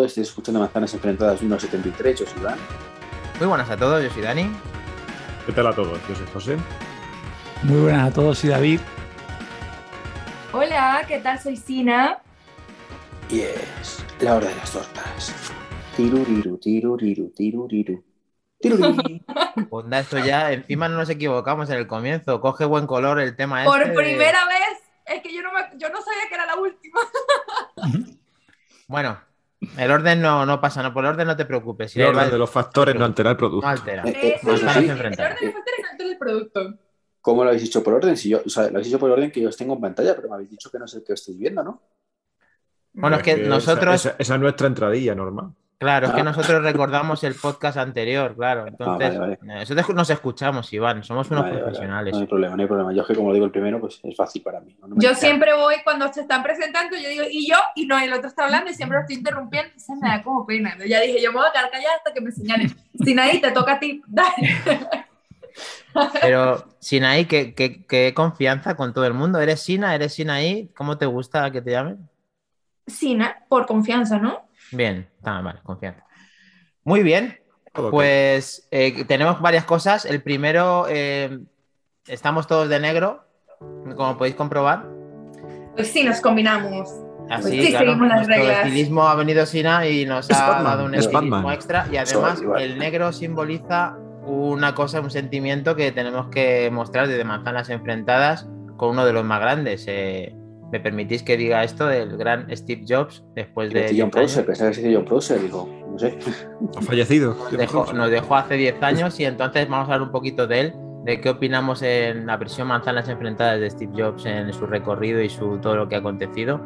Estoy escuchando Manzanas Enfrentadas 1.73, yo soy Iván. Muy buenas a todos, yo soy Dani. ¿Qué tal a todos? Yo soy José. Muy buenas a todos, soy David. Hola, ¿qué tal? Soy Sina. Y es la hora de las tortas. Tiruriru, tiruriru, tiruriru. Tiruriru. Onda, esto ya, encima no nos equivocamos en el comienzo. Coge buen color el tema Por este de- primera vez, es que yo no, me- yo no sabía que era la última. Bueno, el orden no, no pasa, no, por el orden no te preocupes. Si El orden de los factores no altera el producto. no altera. Eh, eh, sí. El orden de factores antes del producto. ¿Cómo lo habéis hecho por orden? Si yo, o sea, lo habéis hecho por orden que yo os tengo en pantalla, pero me habéis dicho que no sé el que estáis viendo, ¿no? Bueno, es que nosotros, Esa, esa es nuestra entradilla normal. Claro, es que Ah. nosotros recordamos el podcast anterior, claro. Entonces, vale, nosotros nos escuchamos, Iván, somos unos Vale, vale, profesionales. No hay problema, no hay problema. Yo es que como lo digo el primero, pues es fácil para mí. ¿no? No me Yo siempre voy cuando se están presentando, yo digo, y yo, y no, el otro está hablando y siempre lo estoy interrumpiendo, entonces me da como pena. Ya dije, yo me voy a quedar callada hasta que me señalen. Si nadie te toca a ti, dale. Pero Sinaí, ¿qué, qué, qué confianza con todo el mundo. ¿Eres Sina? ¿Eres Sinaí? ¿Cómo te gusta que te llamen? Sina, por confianza, ¿no? Bien, está vale, confianza. Muy bien, pues eh, tenemos varias cosas. El primero, eh, estamos todos de negro, como podéis comprobar. Pues sí, nos combinamos. Así, Pues sí, claro, seguimos las nuestro estilismo ha venido Sina y nos Es ha Batman, dado un es estilismo Batman. extra. Y además, el negro simboliza una cosa, un sentimiento que tenemos que mostrar desde manzanas enfrentadas con uno de los más grandes. Eh, ¿Me permitís que diga esto del gran Steve Jobs después de John 10 años? Prosser, pensaba que John Prosser, digo, no sé. Ha fallecido. Nos dejó, nos dejó hace 10 años y entonces vamos a hablar un poquito de él, de qué opinamos en la versión Manzanas Enfrentadas de Steve Jobs en su recorrido y su todo lo que ha acontecido.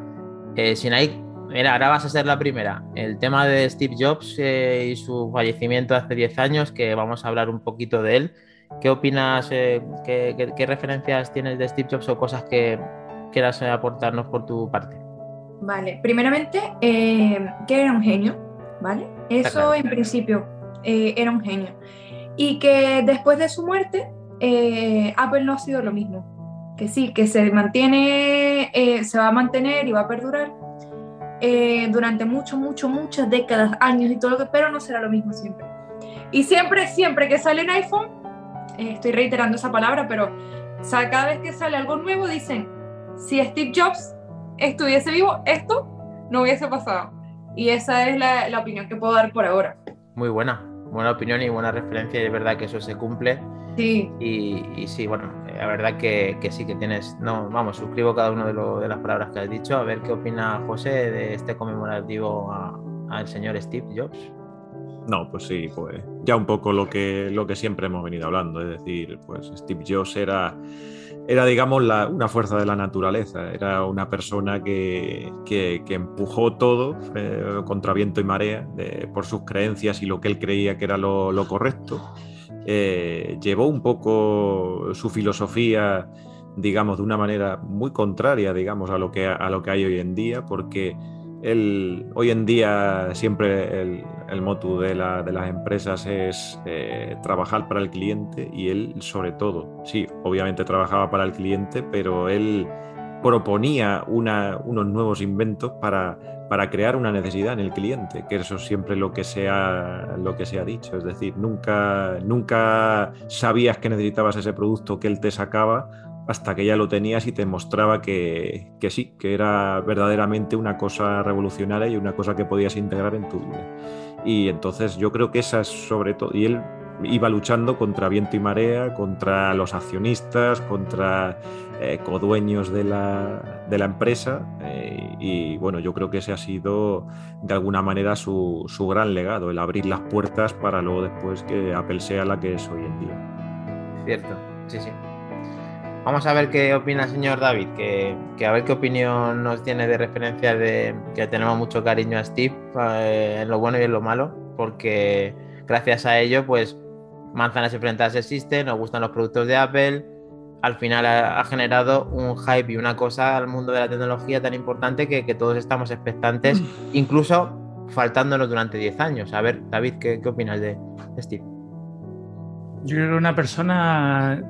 Eh, Sinaí, mira, ahora vas a ser la primera. El tema de Steve Jobs eh, y su fallecimiento hace 10 años, que vamos a hablar un poquito de él. ¿Qué opinas? eh, qué, qué- qué referencias tienes de Steve Jobs o cosas que quieras eh, aportarnos por tu parte? Vale, primeramente, eh, que era un genio, ¿vale? Eso claro. en principio eh, era un genio. Y que después de su muerte, eh, Apple no ha sido lo mismo. Que sí, que se mantiene, eh, se va a mantener y va a perdurar eh, durante mucho, mucho, muchas décadas, años y todo lo que, pero no será lo mismo siempre. Y siempre, siempre que sale un iPhone, estoy reiterando esa palabra, pero o sea, cada vez que sale algo nuevo dicen, si Steve Jobs estuviese vivo, esto no hubiese pasado. Y esa es la, la opinión que puedo dar por ahora. Muy buena, buena opinión y buena referencia. Y es verdad que eso se cumple. Sí, Y, y sí, bueno, eh, la verdad que, que sí que tienes, no, vamos, suscribo cada una de, lo- de las palabras que has dicho, a ver qué opina José de este conmemorativo al señor Steve Jobs. No, pues sí, pues ya un poco lo que, lo que siempre hemos venido hablando. Es decir, pues Steve Jobs era, era digamos, una fuerza de la naturaleza. Era una persona que, que- empujó todo eh, contra viento y marea por sus creencias y lo que él creía que era lo, lo correcto. Eh, llevó un poco su filosofía, digamos, de una manera muy contraria, digamos, a lo que, a lo que hay hoy en día, porque hoy en día siempre el, el motu de, la- de las empresas es eh, trabajar para el cliente y él sobre todo, sí, obviamente trabajaba para el cliente, pero él proponía una- unos nuevos inventos para, para crear una necesidad en el cliente, que eso es siempre lo que se ha, lo que se ha dicho, es decir, nunca, nunca sabías que necesitabas ese producto que él te sacaba hasta que ya lo tenías y te mostraba que, que sí, que era verdaderamente una cosa revolucionaria y una cosa que podías integrar en tu vida. Y entonces yo creo que esa es sobre todo, y él iba luchando contra viento y marea, contra los accionistas, contra eh, codueños de la, de la empresa, eh, y bueno, yo creo que ese ha sido de alguna manera su, su gran legado, el abrir las puertas para luego después que Apple sea la que es hoy en día. Cierto, sí, sí. Vamos a ver qué opina el señor David, que, que a ver qué opinión nos tiene de referencia de que tenemos mucho cariño a Steve eh, en lo bueno y en lo malo, porque gracias a ello, pues manzanas enfrentadas existen, nos gustan los productos de Apple, al final ha, generado un hype y una cosa al mundo de la tecnología tan importante que, que todos estamos expectantes, incluso faltándonos durante 10 años. A ver, David, ¿qué, qué opinas de Steve? Yo creo que era una persona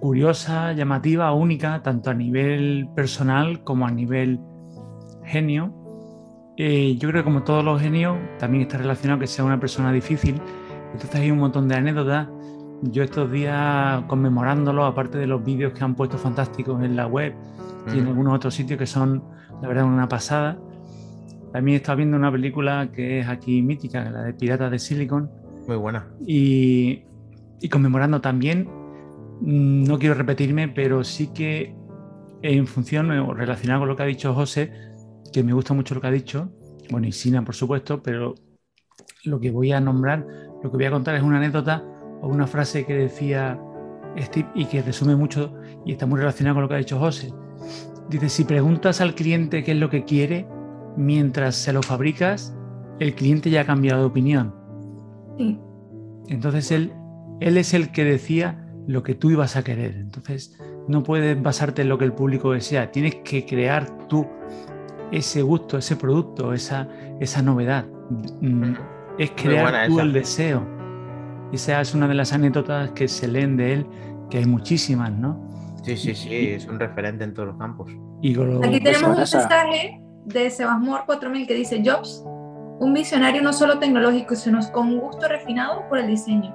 curiosa, llamativa, única, tanto a nivel personal como a nivel genio. eh, yo creo que como todos los genios, también está relacionado que sea una persona difícil. Entonces hay un montón de anécdotas. Yo estos días conmemorándolo, aparte de los vídeos que han puesto fantásticos en la web y en algunos otros sitios que son, la verdad, una pasada. También he estado viendo una película que es aquí mítica, la de Piratas de Silicon, Muy buena. y, y conmemorando también, no quiero repetirme, pero sí que en función o relacionado con lo que ha dicho José, que me gusta mucho lo que ha dicho, bueno, y Sina, por supuesto, pero lo que voy a nombrar, lo que voy a contar es una anécdota o una frase que decía Steve y que resume mucho y está muy relacionado con lo que ha dicho José. Dice, si preguntas al cliente qué es lo que quiere, mientras se lo fabricas, el cliente ya ha cambiado de opinión. Sí. Entonces él, él es el que decía lo que tú ibas a querer. Entonces no puedes basarte en lo que el público desea. Tienes que crear tú ese gusto, ese producto, esa, esa novedad. Mm, Es crear tú esa. el deseo. Esa es una de las anécdotas que se leen de él, que hay muchísimas, ¿no? Sí, sí, sí, es un referente en todos los campos. Y lo- Aquí tenemos un mensaje de Sebasmor 4000 que dice Jobs, un visionario no solo tecnológico, sino con un gusto refinado por el diseño.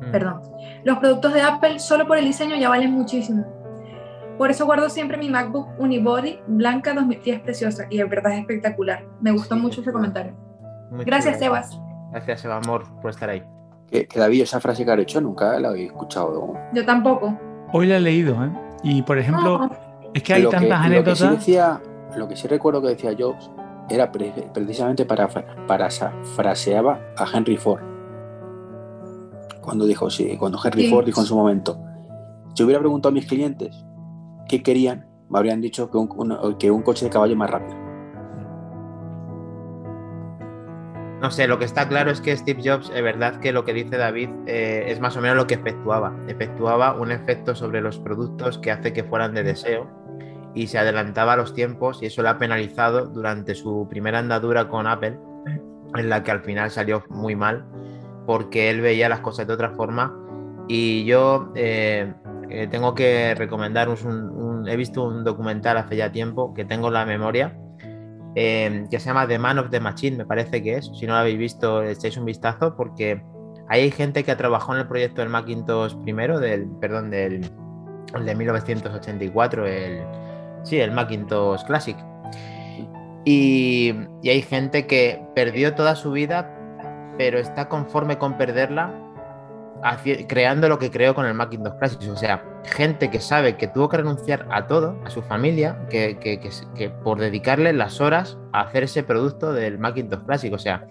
Mm. Perdón. Los productos de Apple solo por el diseño ya valen muchísimo. Por eso guardo siempre mi MacBook Unibody blanca 2010 preciosa y de verdad es espectacular. Me gustó Sí, mucho ese comentario. Gracias, chulo. Sebas. Gracias, Eva Amor, por estar ahí. Que, que David, esa frase que ha hecho nunca la había escuchado. Yo tampoco. Hoy la he leído, ¿eh? Y por ejemplo, No, es que hay lo, tantas que, lo que anécdotas. sí decía, lo que sí recuerdo que decía Jobs era pre- precisamente para, para fraseaba a Henry Ford. Cuando dijo, sí, cuando Henry Sí. Ford dijo en su momento, si hubiera preguntado a mis clientes qué querían, me habrían dicho que un, un- que un coche de caballo más rápido. No sé, lo que está claro es que Steve Jobs, es verdad que lo que dice David eh, es más o menos lo que efectuaba. Efectuaba un efecto sobre los productos que hace que fueran de deseo y se adelantaba a los tiempos y eso lo ha penalizado durante su primera andadura con Apple, en la que al final salió muy mal porque él veía las cosas de otra forma y yo eh, eh, tengo que recomendar un, un- he visto un documental hace ya tiempo que tengo en la memoria eh, que se llama The Man of the Machine, me parece que es. Si no lo habéis visto, echáis un vistazo porque hay gente que trabajó en el proyecto del Macintosh primero, del, perdón, del el de 1984, el, sí, el Macintosh Classic. Y, y hay gente que perdió toda su vida, pero está conforme con perderla, creando lo que creó con el Macintosh Classic. O sea, gente que sabe que tuvo que renunciar a todo, a su familia, que, que- que- que por dedicarle las horas a hacer ese producto del Macintosh Classic. O sea,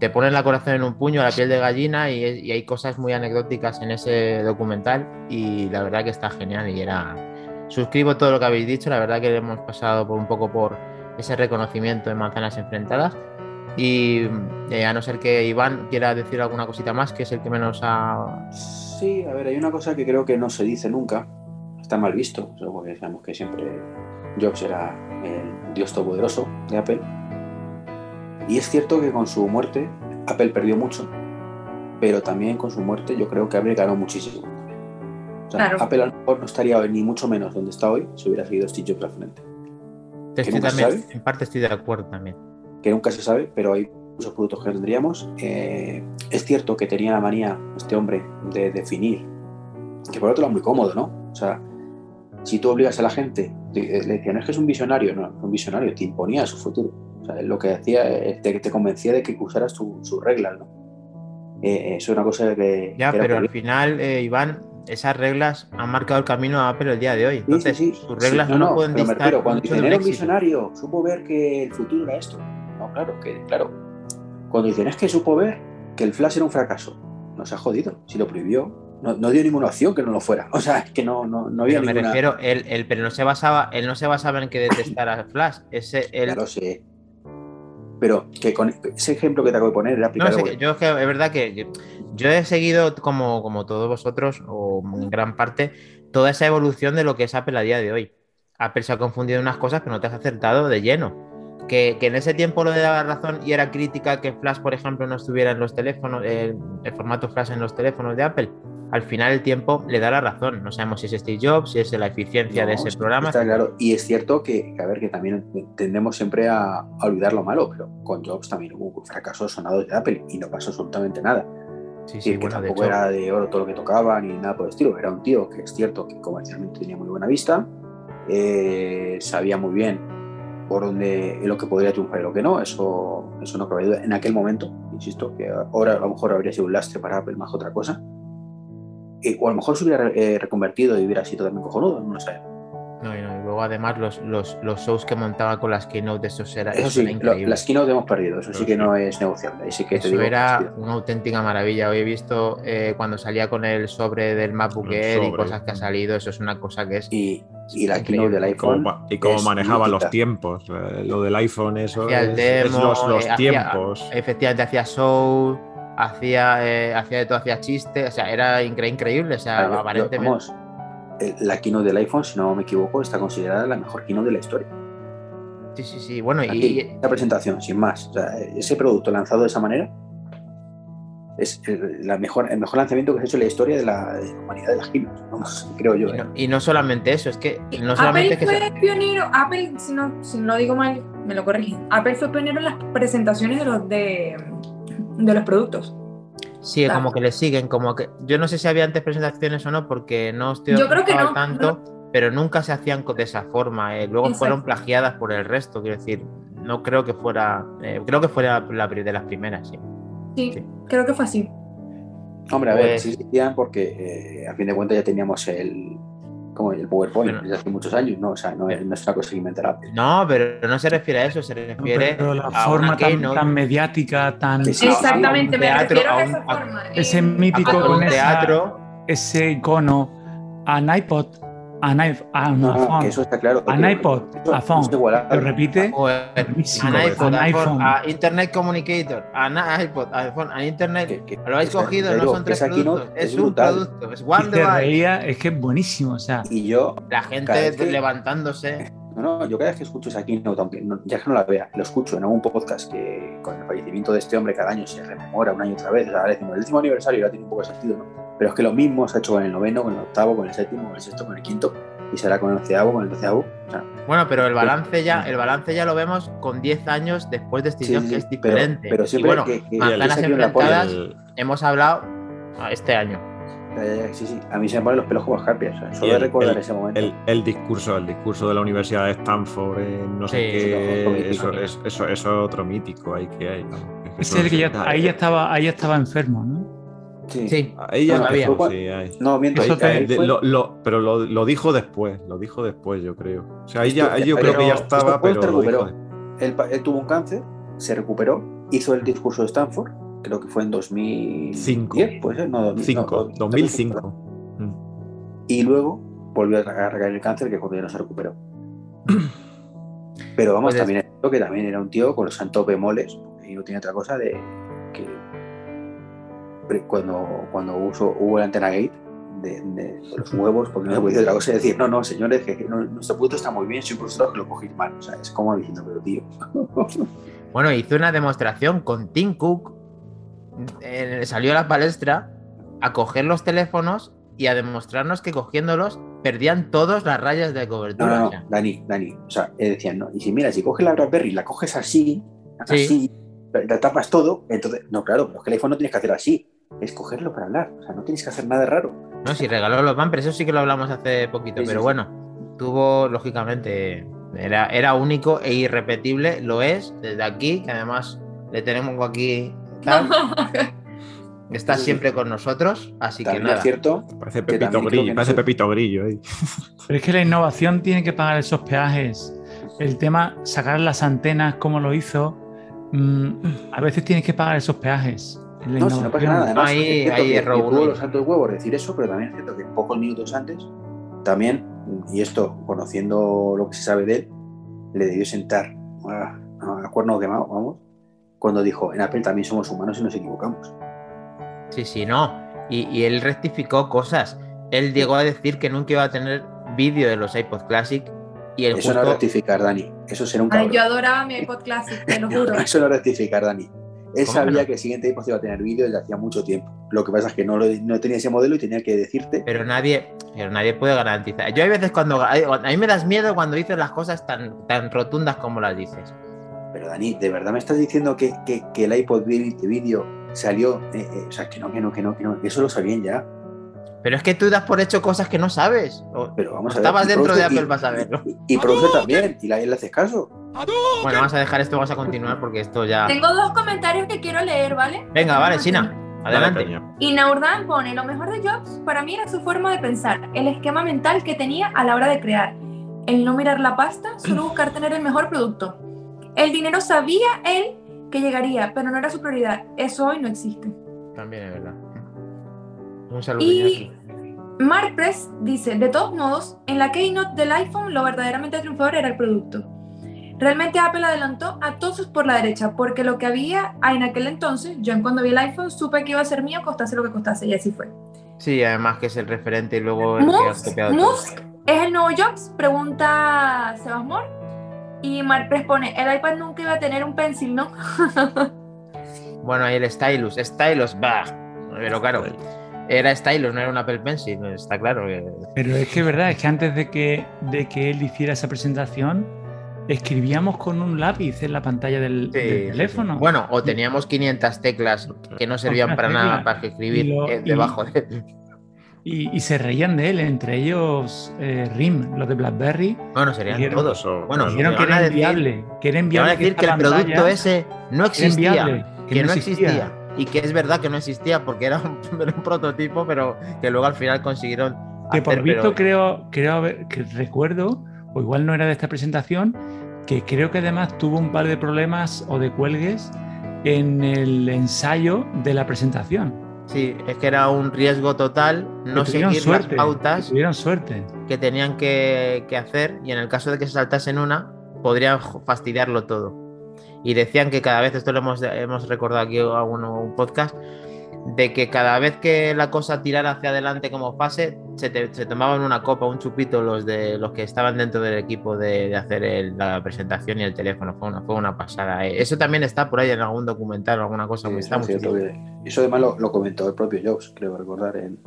te ponen la corazón en un puño, la piel de gallina y, y hay cosas muy anecdóticas en ese documental y la verdad que está genial y era... Suscribo todo lo que habéis dicho, la verdad que hemos pasado por un poco por ese reconocimiento de manzanas enfrentadas y eh, a no ser que Iván quiera decir alguna cosita más, que es el que menos ha... Sí, a ver, hay una cosa que creo que no se dice nunca, está mal visto, porque sabemos que siempre Jobs era el dios todopoderoso de Apple. Y es cierto que con su muerte Apple perdió mucho, pero también con su muerte yo creo que Apple ganó muchísimo. O sea, Claro. Apple a lo mejor no estaría hoy, ni mucho menos donde está hoy si hubiera seguido Steve Jobs al frente. Estoy también, en parte estoy de acuerdo también. Que nunca se sabe, pero hay muchos productos que tendríamos. Eh, es cierto que tenía la manía este hombre de definir, que por otro lado es muy cómodo, ¿no? O sea, si tú obligas a la gente, te- eh, le decían, es que es un visionario, no, no un visionario, te imponía su futuro. O sea, lo que hacía es te, te convencía de que usaras su- sus reglas, ¿no? Eh, eso es una cosa que... Ya, que pero al final, eh, Iván, esas reglas han marcado el camino a Apple el día de hoy. Sí, Entonces, sí, sí. sus reglas Sí, no, no pueden pero distar refiero, cuando dicen era un visionario, supo ver que el futuro era esto. No, claro, que claro. Cuando dicen es que supo ver que el Flash era un fracaso, no se ha jodido. Si lo prohibió, no, no dio ninguna opción que no lo fuera. O sea, es que no, no, no había Pero me ninguna. refiero, él, él- pero no se basaba, él no se basaba en que detestara Flash. Ese, él, lo sé. Pero que con ese ejemplo que te acabo de poner era No, sé, yo es que es verdad que yo, yo he seguido, como, como todos vosotros, o en gran parte, toda esa evolución de lo que es Apple a día de hoy. Apple se ha confundido en unas cosas, pero no te has acertado de lleno. Que, que en ese tiempo lo de la razón y era crítica que Flash, por ejemplo, no estuviera en los teléfonos, el, el formato Flash en los teléfonos de Apple. al final el tiempo le da la razón. No sabemos si es Steve Jobs, si es la eficiencia de No, ese sí, programa. Está claro. Y es cierto que, que, a ver, que también tendemos siempre a, a olvidar lo malo, pero con Jobs también hubo fracasos sonados de Apple y no pasó absolutamente nada. Sí, Sí, que bueno, de tampoco hecho, era de oro todo lo que tocaba ni nada por el estilo. Era un tío que es cierto que comercialmente tenía muy buena vista, eh, sabía muy bien por dónde lo que podría triunfar y lo que no. Eso, eso no cabe duda. En aquel momento, insisto, que ahora a lo mejor habría sido un lastre para Apple más otra cosa. Eh, o a lo mejor se hubiera eh, reconvertido y hubiera sido también cojonudo, no lo sé. no, no, y luego además los, los, los shows que montaba con las keynote, esos era, Eso eso sí, era lo- increíble. las keynote hemos perdido, eso sí que sí. no es negociable. Ahí sí que te Eso digo, era hostia. una auténtica maravilla. Hoy he visto eh, cuando salía con el sobre del MacBook Air y cosas que ha salido, eso es una cosa que es Y, y la keynote del Y cómo, iPhone. y cómo es manejaba los tiempos. eh, Lo del iPhone, eso Hacía el es, es demo, los, los eh, hacía- tiempos. efectivamente hacía show, hacía, eh, hacía de todo, hacía chistes, o sea, era incre- increíble, o sea, aparentemente. vamos, la keynote del iPhone, si no me equivoco, está considerada la mejor keynote de la historia. Sí, sí, sí. Bueno, Aquí, y, esta presentación, sin más. O sea, ese producto lanzado de esa manera es el, la mejor, el mejor lanzamiento que se ha hecho en la historia de la, de la humanidad de las keynotes, vamos, creo yo. y ¿eh? no, y no solamente eso, es que no solamente Apple que fue se- pionero, Apple, si no, si no digo mal, me lo corrigen. Apple fue pionero en las presentaciones de los de, de los productos. Sí, Claro. como que le siguen, como que. Yo no sé si había antes presentaciones o no, porque no estoy Yo creo que no, tanto, pero nunca se hacían de esa forma. eh, Luego Exacto. fueron plagiadas por el resto, quiero decir. No creo que fuera. eh, creo que fuera la, de las primeras, sí. Sí, Sí. creo que fue así. Hombre, a ver, Pues- sí existían porque eh, a fin de cuentas ya teníamos el, como el PowerPoint Bueno. desde hace muchos años, ¿no? O sea, no es, no es una cosa que inventara Apple. No, pero no se refiere a eso, se No, refiere pero la a forma tan, keynote, tan mediática, tan. Exactamente, me refiero a a esa a- forma. ese mítico a con esa- teatro. Ese icono, an iPod, an, iP- an No, iPhone, que eso está claro. an que- iPod, iPhone. es igualable. Lo repite. An iPod, iPhone, iPhone. a Internet Communicator, an iPod, iPhone, an Internet. Que- que- Lo habéis cogido, no son tres productos, es, es un brutal. producto, es Y one device. reía, es que es buenísimo. O sea, Y yo, La gente que- levantándose. no, no, yo cada vez que escucho esa keynote, aunque no- ya que no la vea, lo escucho en algún podcast que con el fallecimiento de este hombre cada año se rememora un año otra vez. O sea, decimos, el décimo aniversario ya tiene un poco de sentido, ¿no? Pero es que lo mismo se ha hecho con el noveno, con el octavo, con el séptimo, con el sexto, con el quinto, y será con el onceavo, con el doceavo. O sea, Bueno, pero el balance ya, el balance ya lo vemos con 10 años después de Steve sí, Jobs, sí, que es pero- diferente. Pero, y siempre bueno, que, que- manzanas enfrentadas. El- hemos hablado este año. Sí, sí, a mí se me ponen los pelos como escarpias. O sea, solo de el- recordar el- ese momento. el, el discurso, el discurso de la Universidad de Stanford, en no sé qué, eso, es, eso, eso es otro mítico ahí que hay. ¿no? Es que ese eso es el que ya- es- ahí, ya estaba, ahí ya estaba enfermo, ¿no? Sí. Sí, Ahí ya Bueno, empezó, sí, ahí. No, miento, Eso ahí- ahí De- lo- lo- pero lo, lo dijo después, lo dijo después, yo creo. O sea, ahí, ya, ahí yo pero creo que ya estaba, pero se lo dijo él, él tuvo un cáncer, se recuperó, hizo el discurso de Stanford, creo que fue en 2005. Cinco. puede ser, no, 2000, Cinco, no, 2005. Mm. Y luego volvió a recaer el cáncer, que cuando ya no se recuperó. Pero vamos, Pues es- también es que también era un tío con los santos bemoles, y no tiene otra cosa de que cuando, cuando uso, hubo el antena gate de, los huevos, porque no se puede decir otra cosa, y decir, no, no, señores, que, que no- nuestro producto está muy bien, soy vosotros que lo cogéis mal. O sea, es como diciendo, pero tío. Bueno, hizo una demostración con Tim Cook. eh, salió a la palestra a coger los teléfonos y a demostrarnos que cogiéndolos perdían todas las rayas de cobertura. no, no, Dani, Dani. O sea, él decía, no. Y si mira, si coges la BlackBerry y la coges así, Sí. así, la tapas todo, entonces, no, claro, pero es que el iPhone no tienes que hacer así. Es cogerlo para hablar. O sea, no tienes que hacer nada raro. No, si regaló los bumpers, eso sí que lo hablamos hace poquito, Sí, pero sí, bueno, tuvo, lógicamente, era, era único e irrepetible, lo es, desde aquí, que además le tenemos aquí, tal, está Sí, siempre con nosotros, así que nada. es cierto. Parece Pepito Grillo, parece Pepito Grillo ahí. Pero es que la innovación tiene que pagar esos peajes. El tema, sacar las antenas como lo hizo, mm, a veces tienes que pagar esos peajes. En la No, si no pasa nada. Además, Ahí- es cierto ahí que- erró que uno. tuvo los santos huevos de decir eso, pero también es cierto que pocos minutos antes, también, y esto conociendo lo que se sabe de él, le debió sentar a, a cuerno quemado, vamos, cuando dijo, en Apple también somos humanos y nos equivocamos. Sí, sí, no. Y, y él rectificó cosas. Él llegó a decir que nunca iba a tener vídeo de los iPod Classic y el Eso no es justo... rectificar, Dani. Eso será un Ay, cabrón. yo adoraba mi iPod Classic, te lo juro. Eso no rectificar, Dani. Él ¿Cómo sabía que no? que el siguiente iPod iba a tener vídeo desde hacía mucho tiempo. Lo que pasa es que no, lo- no tenía ese modelo y tenía que decirte. Pero nadie, pero nadie puede garantizar. Yo hay veces cuando a mí me das miedo cuando dices las cosas tan, tan rotundas como las dices. Pero Dani, ¿de verdad me estás diciendo que, que- que el iPod de vídeo salió? eh, eh, o sea, que no, que no, que no, que no, eso lo sabían ya. Pero es que tú das por hecho cosas que no sabes. O- Pero vamos a ver. estabas dentro de produce- Apple y- para saberlo. Y, y produce también, y la- le haces caso. Bueno, vamos a dejar esto, vamos a continuar porque esto ya. Tengo dos comentarios que quiero leer, ¿vale? Venga, vale, China. Adelante. Y Naurdan pone, lo mejor de Jobs para mí era su forma de pensar, el esquema mental que tenía a la hora de crear, el no mirar la pasta, solo buscar tener el mejor producto. El dinero sabía él que llegaría, pero no era su prioridad. Eso hoy no existe. También es verdad. Un saludo. Y. Mark Press dice, de todos modos, en la keynote del iPhone lo verdaderamente triunfador era el producto. Realmente Apple adelantó a todos por la derecha, porque lo que había en aquel entonces, yo en cuando vi el iPhone supe que iba a ser mío, costase lo que costase, y así fue. Sí, además que es el referente y luego el que has Musk, todo. Musk es el nuevo Jobs, pregunta Sebas Moore. Y Mark pone, el iPad nunca iba a tener un pencil, ¿no? Bueno, ahí el Stylus. Stylus, bah. Pero claro, era Stylus, no era un Apple Pencil, está claro. que- Pero es que es verdad, es que antes de que, de que él hiciera esa presentación, escribíamos con un lápiz en la pantalla del, Sí, teléfono. Bueno, o teníamos 500 teclas que no servían para teclas. nada para escribir Y lo- eh, y- debajo de. Y, y se reían de él, entre ellos eh, RIM, los de BlackBerry. Bueno, serían Dijeron- todos. Eso, Bueno. Dijeron que era inviable, que era Y a decir que el producto ese no existía. que, no existía. Y que es verdad que no existía porque era un, prototipo, pero que luego al final consiguieron. Que por visto pero- creo, creo haber- que recuerdo, o igual no era de esta presentación, que creo que además tuvo un par de problemas o de cuelgues en el ensayo de la presentación. Sí, es que era un riesgo total no Que seguir suerte, las que pautas tuvieron suerte. que tenían que, que hacer y en el caso de que se saltasen una, podrían fastidiarlo todo. Y decían que cada vez, esto lo hemos, hemos recordado aquí a uno, un podcast, de que cada vez que la cosa tirara hacia adelante como fase, se, te- se tomaban una copa, un chupito los de los que estaban dentro del equipo de, de hacer el- la presentación y el teléfono. Fue una, fue una pasada. eh. Eso también está por ahí en algún documental o alguna cosa. Sí, eso, está es cierto muy, que- eso además lo, lo comentó el propio Jobs, creo recordar, en,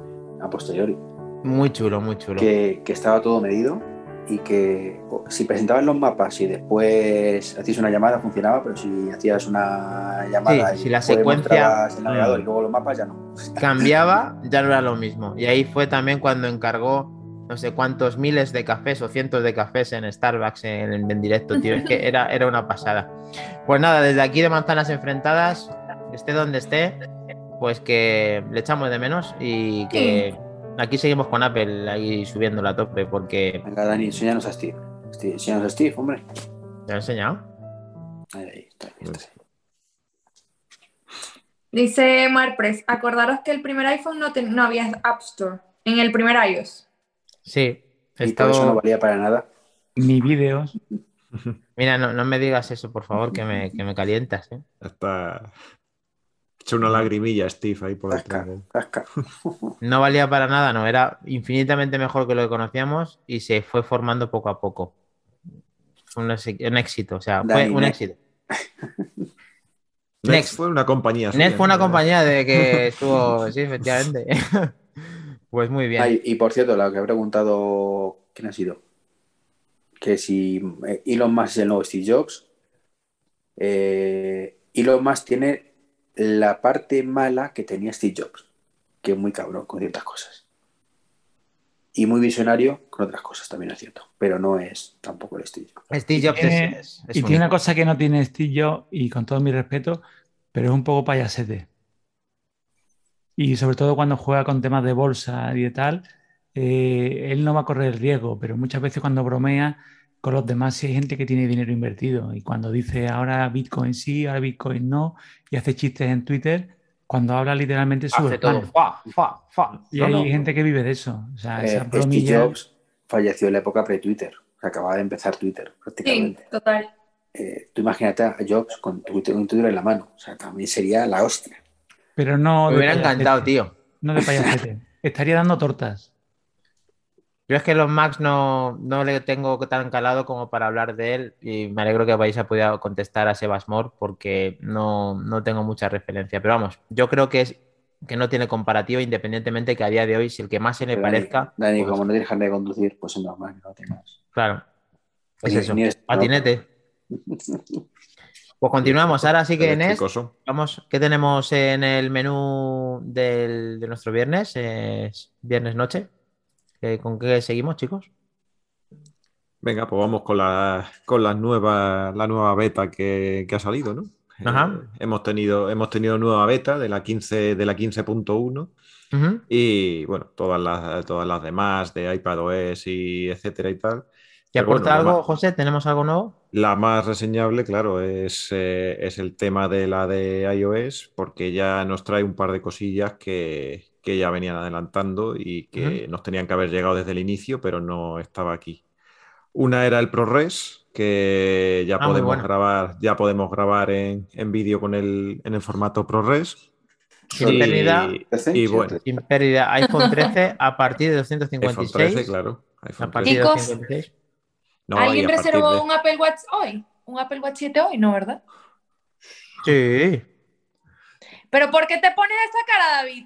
a posteriori, muy chulo, muy chulo. que, que estaba todo medido y que si presentabas los mapas y después hacías una llamada funcionaba, pero si hacías una llamada Sí, y si la secuencia- el navegador Mm. y luego los mapas ya no. cambiaba, ya no era lo mismo. Y ahí fue también cuando encargó no sé cuántos miles de cafés o cientos de cafés en Starbucks en, en directo, tío. Es que era, era una pasada. Pues nada, desde aquí de Manzanas Enfrentadas, esté donde esté, pues que le echamos de menos y que aquí seguimos con Apple ahí subiendo la tope porque Venga, Dani, enséñanos a Steve. Steve enséñanos a Steve, hombre. te lo he enseñado. Ahí, ahí está, ahí está. Dice Mark Press, acordaros que el primer iPhone no, ten- no había App Store, en el primer iOS. Sí, he Y por eso no valía para nada. Ni vídeos. Mira, no, no me digas eso, por favor, que me, que me calientas. ¿eh? Está hecho una lagrimilla Steve ahí por Casca, casca. No valía para nada, no, era infinitamente mejor que lo que conocíamos y se fue formando poco a poco. Un, éxito, o sea, fue Dani, un ne- éxito. Next, Next. fue una compañía. suya, Net fue una ¿no? compañía de que estuvo, sí, efectivamente. Pues muy bien. Ah, y, y por cierto, lo que ha preguntado, ¿quién ha sido? Que si eh, Elon Musk es el nuevo Steve Jobs. Eh, Elon Musk tiene la parte mala que tenía Steve Jobs, que es muy cabrón con ciertas cosas. Y muy visionario con otras cosas, también es cierto. Pero no es tampoco el Steve Jobs. Steve Jobs es, es y único. tiene una cosa que no tiene Steve Jobs, y con todo mi respeto, pero es un poco payasete. Y sobre todo cuando juega con temas de bolsa y de tal, eh, él no va a correr el riesgo, pero muchas veces cuando bromea con los demás sí hay gente que tiene dinero invertido. Y cuando dice ahora Bitcoin sí, ahora Bitcoin no, y hace chistes en Twitter, cuando habla literalmente sube todo. Fa, fa, fa. Y No, hay no. gente que vive de eso. O sea, Eh, esa Steve. Jobs falleció en la época pre-Twitter. O sea, acababa de empezar Twitter, Sí, prácticamente. total. Eh, tú imagínate a Jobs con Twitter, con Twitter en la mano. O sea, también sería la hostia. Pero no Me hubiera encantado, tío. No de payasete. Estaría dando tortas. Yo es que los Max no, no le tengo tan calado como para hablar de él y me alegro que vais a poder contestar a Sebas Moore porque no, no tengo mucha referencia. Pero vamos, yo creo que es que no tiene comparativa, independientemente que a día de hoy, si el que más se le Pero parezca. Dani, pues, como no tienes carnet de conducir, pues es normal que no tengas. Claro. Es Ni- eso. ni Patinete. Pues continuamos. Ahora sí que, Eléctricoso. vamos, ¿qué tenemos en el menú del- de nuestro viernes? Es viernes noche. ¿Con qué seguimos, chicos? Venga, pues vamos con la, con la nueva, la nueva beta que, que ha salido, ¿no? Ajá. Eh, hemos, tenido, hemos tenido nueva beta de la 15 de la 15.1 Ujú. y bueno, todas las, todas las demás de iPadOS y etcétera y tal. ¿Te Pero bueno, aporta algo, José? ¿Tenemos algo nuevo? La más reseñable, claro, es, eh, es el tema de la de iOS, porque ya nos trae un par de cosillas que, que ya venían adelantando y que nos tenían que haber llegado desde el inicio, pero no estaba aquí. Una era el ProRes, que ya Ah, podemos bueno. grabar, ya podemos grabar en, en vídeo con el, en el formato ProRes. Sin Y- pérdida. Y bueno, Sin pérdida. iPhone 13 a partir de iPhone 256. 13, claro. A iPhone partir 13. de Chicos. 256. No, y ¿Alguien a reservó de- un Apple Watch hoy? ¿Un Apple Watch 7 hoy? No, ¿verdad? Sí. ¿Pero por qué te pones esa cara, David?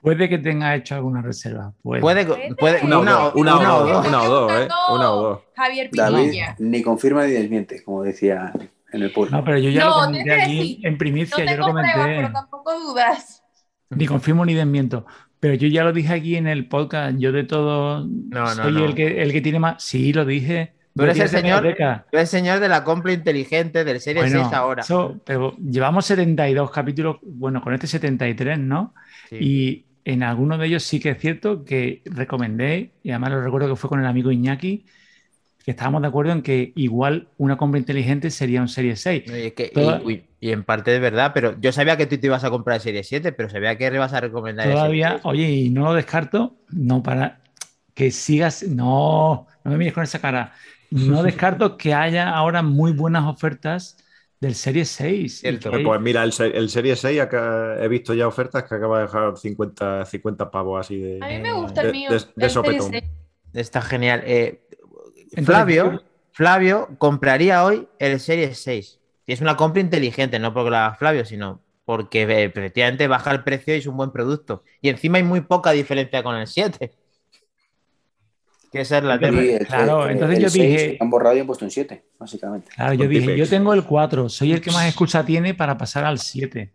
Puede que tenga hecho alguna reserva. Puede. Puede, Puede. Una, dos, una, una o dos, dos. una o dos, ¿eh? Una o dos. Javier David Pinilla. ni confirma ni desmiente, como decía en el pueblo. No, pero yo ya No, lo comenté aquí decir, en No primicia, yo lo tengo pruebas, comenté. pero tampoco dudas. Ni confirmo ni desmiento. Pero yo ya lo dije aquí en el podcast. Yo de todo no, soy no. El, que, el que tiene más. Sí, lo dije. Tú eres el señor-. Tú eres señor de la compra inteligente del Serie Bueno, 6 ahora. eso- pero llevamos 72 capítulos, bueno, con este 73, ¿no? Sí. Y en algunos de ellos sí que es cierto que recomendé, y además lo recuerdo que fue con el amigo Iñaki, que estábamos de acuerdo en que igual una compra inteligente sería un Serie 6. No, y, es que- y- Toda- y- y en parte es verdad, pero yo sabía que tú te ibas a comprar el Serie 7, pero sabía que ibas a recomendar el Serie Todavía, 6. oye, y no lo descarto, no para que sigas, no, no me mires con esa cara. No descarto que haya ahora muy buenas ofertas del Serie 6. y Cierto. Pues mira, el, se- el Serie 6 acá he visto ya ofertas que acaba de dejar 50, 50 pavos así de... A mí me gusta de- el mío. de- el de sopetón. 6. Está genial. Eh, Entonces, Flavio, Flavio compraría hoy el Serie 6. Y es una compra inteligente, no porque haga Flavio, sino porque eh, efectivamente baja el precio y es un buen producto. Y encima hay muy poca diferencia con el 7. Que esa es la tema. El- Claro, el- entonces el yo 6 dije- Han borrado y han puesto un 7, básicamente. Claro, yo dije, yo tengo el 4, soy el que más escucha tiene para pasar al 7.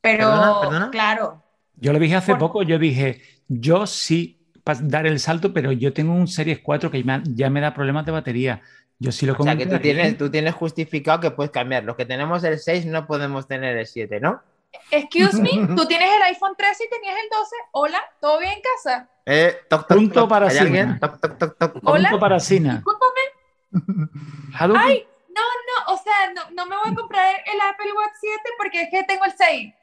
Pero, Perdona, perdona. claro. Yo lo dije hace Por- poco, yo dije, yo sí dar el salto, pero yo tengo un Series 4 que ya me da problemas de batería. Yo sí lo O sea que tú tienes, tú tienes justificado que puedes cambiar. Los que tenemos el 6 no podemos tener el 7, ¿no? Excuse me, tú tienes el iPhone 13 y tenías el 12. Hola, ¿todo bien en casa? Eh, toc, toc, Punto toc. para ¿Hay Sina. alguien? Toc, toc, toc, toc. Hola. Punto para Sina. Discúlpame. Ay, no, no, o sea, no, no me voy a comprar el Apple Watch 7 porque es que tengo el 6.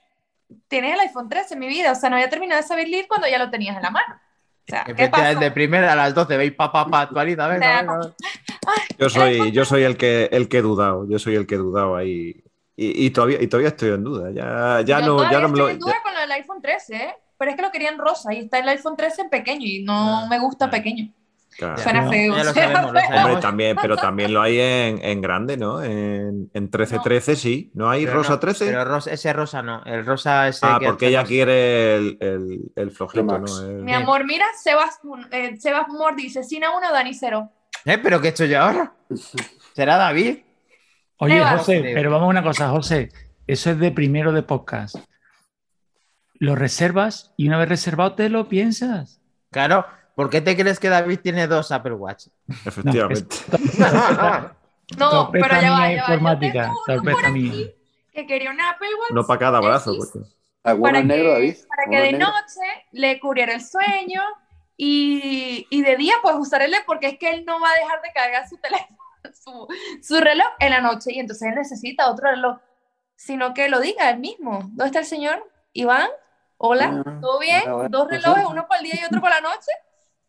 Tienes el iPhone 13 en mi vida, o sea, no había terminado de saber leer cuando ya lo tenías en la mano. O sea, ¿qué pasa? de primera a las 12 veis pa, pa, pa, actualidad. Venga, sea, venga, venga. Yo soy, yo soy el que el que he dudado, yo soy el que he dudado ahí. Y, y todavía, y todavía estoy en duda. Ya, ya Yo no, ya no me lo. estoy en duda con lo del iPhone 13, ¿eh? Pero es que lo querían rosa y está el iPhone 13 en pequeño y no Ah, me gusta ah. pequeño. Claro. Suena No, feo. ya lo suena sabemos, lo feo. sabemos. Hombre, también, pero también lo hay en, en grande, ¿no? En, en 13-13 sí. ¿No hay Pero rosa no, 13? Pero rosa- ese rosa no. El rosa ese. ah, que porque ella más- quiere el, el, el flojito. ¿no? El- Mi amor, mira, Sebas, eh, Sebas Mor dice, Sina 1, Dani 0. ¿Eh? ¿Pero qué he hecho yo ahora? ¿Será David? Oye. José, pero vamos a una cosa, José. Eso es de primero de podcast. Lo reservas y una vez reservado te lo piensas. Claro. ¿Por qué te crees que David tiene dos Apple Watch? Efectivamente. No, Torpeza pero ya va, ya va. Yo informática, tengo uno por aquí que quería un Apple Watch no para cada brazo. Porque- ¿Alguno para negro, que, David? para que ¿Alguno de negro? noche le cubriera el sueño y, y de día pues usar el LED porque es que él no va a dejar de cargar su teléfono, su, su reloj en la noche y entonces él necesita otro reloj, sino que lo diga él mismo. ¿Dónde está el señor? Iván, hola, Ah, ¿todo bien? ¿Dos relojes, uno para el día y otro para la noche?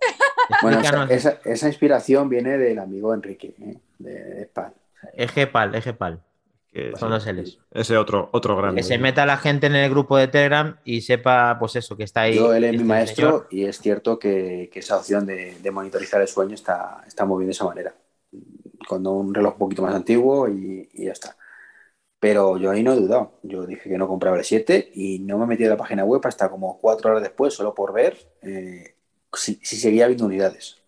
Bueno, esa, esa- esa inspiración viene del amigo Enrique, ¿eh? de, de Spal. Ejepal, Ejepal. que Son dos L's. Ese otro, otro grande. Que se meta la gente en el grupo de Telegram y sepa, pues eso, que está ahí. Yo, él es mi este maestro señor. y es cierto que, que esa opción de, de monitorizar el sueño está, está muy bien de esa manera. Con un reloj un poquito más antiguo y, y ya está. Pero yo ahí no he dudado. Yo dije que no compraba el 7 y no me metí en la página web hasta como cuatro horas después, solo por ver eh, si, si seguía habiendo unidades.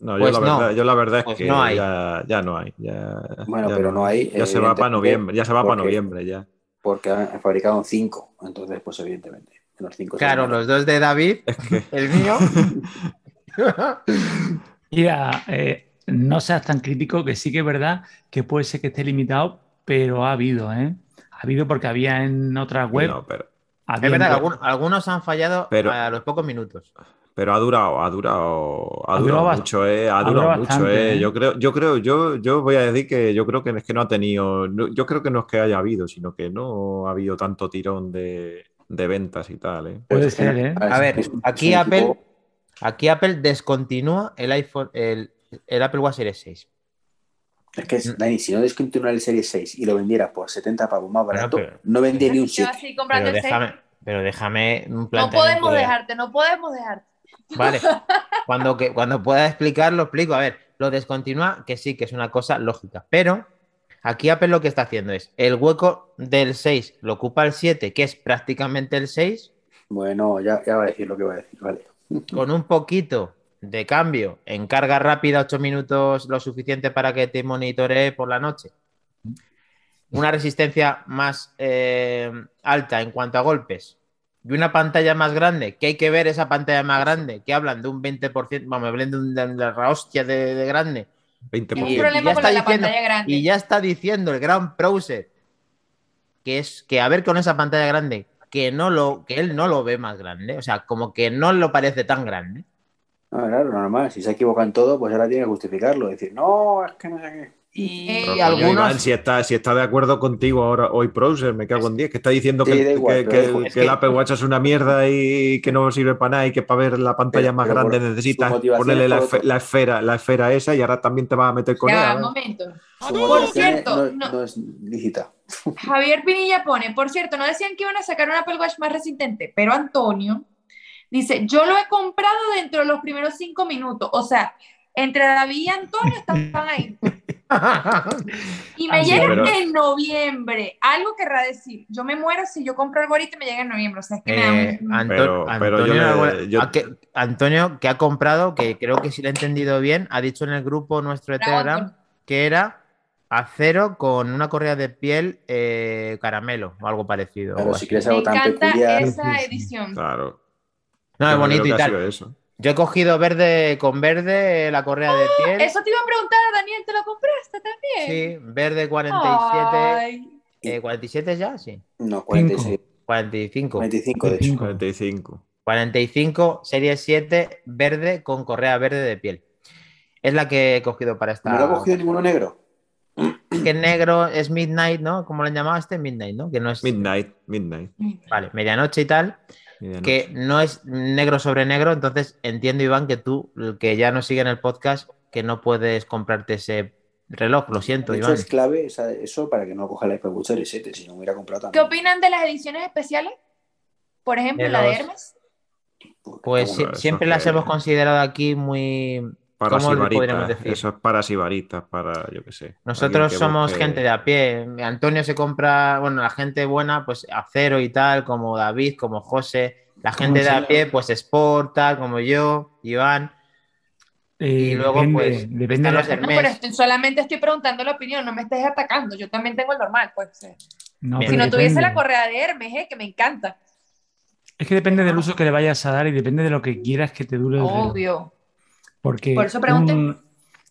No, Pues yo, la no. verdad, yo la verdad es Pues que no hay. Ya, ya no hay. Ya, Bueno, ya pero no hay, Ya se va para noviembre, ya se va para noviembre ya. Porque han fabricado 5. Entonces, pues evidentemente. Los 5 Claro, los dos de David, Es que el mío. Mira, eh, no seas tan crítico, que sí que es verdad que puede ser que esté limitado, pero ha habido, ¿eh? Ha habido porque había en otras web. no, pero, Es verdad que algunos han fallado Pero- a los pocos minutos. pero ha durado, ha durado, ha Ha durado mucho, eh, ha ha durado durado mucho, bastante, eh. eh. Yo creo, yo creo, yo, yo voy a decir que yo creo que es que no ha tenido, no- yo creo que no es que haya habido, sino que no ha habido tanto tirón de, de ventas y tal, eh. Puede ser, ¿eh? A ver, aquí Apple, aquí Apple descontinúa el iPhone, el, el Apple Watch Series 6. Es que, Mm. Dani, si no descontinúa el Serie 6 y lo vendiera por 70 pavos más Bueno, barato, pero- no vendía ni un Yo 7. así comprando Pero el 6. déjame, pero déjame un No podemos de- dejarte, no podemos dejarte. Vale. Cuando, que, cuando pueda explicar, lo explico. A ver, lo descontinúa, que sí, que es una cosa lógica. Pero aquí Apple lo que está haciendo es el hueco del 6 lo ocupa el 7, que es prácticamente el 6, Bueno, ya, ya va a decir lo que va a decir, vale. con un poquito de cambio en carga rápida, 8 minutos, lo suficiente para que te monitoree por la noche. Una resistencia más eh, alta en cuanto a golpes. Y una pantalla más grande, que hay que ver esa pantalla más grande, que hablan de un 20%, vamos, hablan de, un, de la hostia de, de grande. 20 Tengo Y- un problema ya con está la diciendo- pantalla grande. Y ya está diciendo el gran Browser que es que a ver con esa pantalla grande, que no lo, que él no lo ve más grande, o sea, como que no lo parece tan grande. No, claro, normal. Si se equivoca en todo, pues ahora tiene que justificarlo. Decir, no, es que no sé qué. Y, Pero, coño, algunos. Iván, si está, si está de acuerdo contigo ahora, hoy Browser, me cago en 10, que está diciendo Sí, que, igual, que- que- es el que- Apple Watch es una mierda y que no sirve para nada y que para ver la pantalla Pero- más pero grande necesitas ponerle es la, esfe- esfera, la esfera esa y ahora también te vas a meter con Ya, ella. momento. Por cierto, no, no- no es lícita. Javier Pinilla pone, por cierto, no decían que iban a sacar un Apple Watch más resistente, pero Antonio dice, yo lo he comprado dentro de los primeros cinco minutos. O sea, entre David y Antonio estaban ahí. Y me llega pero- en noviembre. Algo querrá decir. Yo me muero si yo compro algo ahorita y me llega en noviembre. O sea, es que me da Eh, un- Pero- pero Antonio, yo le- yo- a que, Antonio, que ha comprado, que creo que si lo he entendido bien, ha dicho en el grupo nuestro de Bravo, Telegram Antonio. que era acero con una correa de piel eh, caramelo o algo parecido. Claro, o si quieres me algo tan encanta peculiar. esa edición. Claro. No, es bonito y tal. eso. Yo he cogido verde con verde la correa de piel. Eso te iba a preguntar, Daniel, ¿te lo compraste también? Sí, verde 47. Ay. eh, ¿47 ya? Sí. No, 46, 45. 25 de hecho. 45. 45, serie 7, verde con correa verde de piel. Es la que he cogido para esta. ¿No lo ha cogido ninguno negro? Que negro es Midnight, ¿no? ¿Cómo lo han llamado este? Midnight, ¿no? Que no es. Midnight, midnight. Vale, medianoche y tal. Que no es negro sobre negro. Entonces entiendo, Iván, que tú, el que ya nos sigue en el podcast, que no puedes comprarte ese reloj. Lo siento, De hecho, Iván. es clave eso para que no coja la Apple Watch Series 7, si no me hubiera comprado ¿Qué también. opinan de las ediciones especiales? Por ejemplo, De la de Hermes. Pues siempre las hemos considerado aquí muy. Para ¿Cómo podríamos decir? Eso es para sibaritas, para, yo qué sé. Nosotros somos busque- gente de a pie. Antonio se compra, bueno, la gente buena, pues acero y tal, como David, como José. La gente de a pie, pues Sport, tal, como yo, Iván. Eh, Y luego, depende, pues, depende de los No, Hermes. pero estoy- solamente estoy preguntando la opinión, no me estés atacando. Yo también tengo el normal, pues. eh. no. Si no tuviese la correa de Hermes, eh, que me encanta. Es que depende del uso que le vayas a dar y depende de lo que quieras que te dure el reloj. Porque Por eso pregunté. un-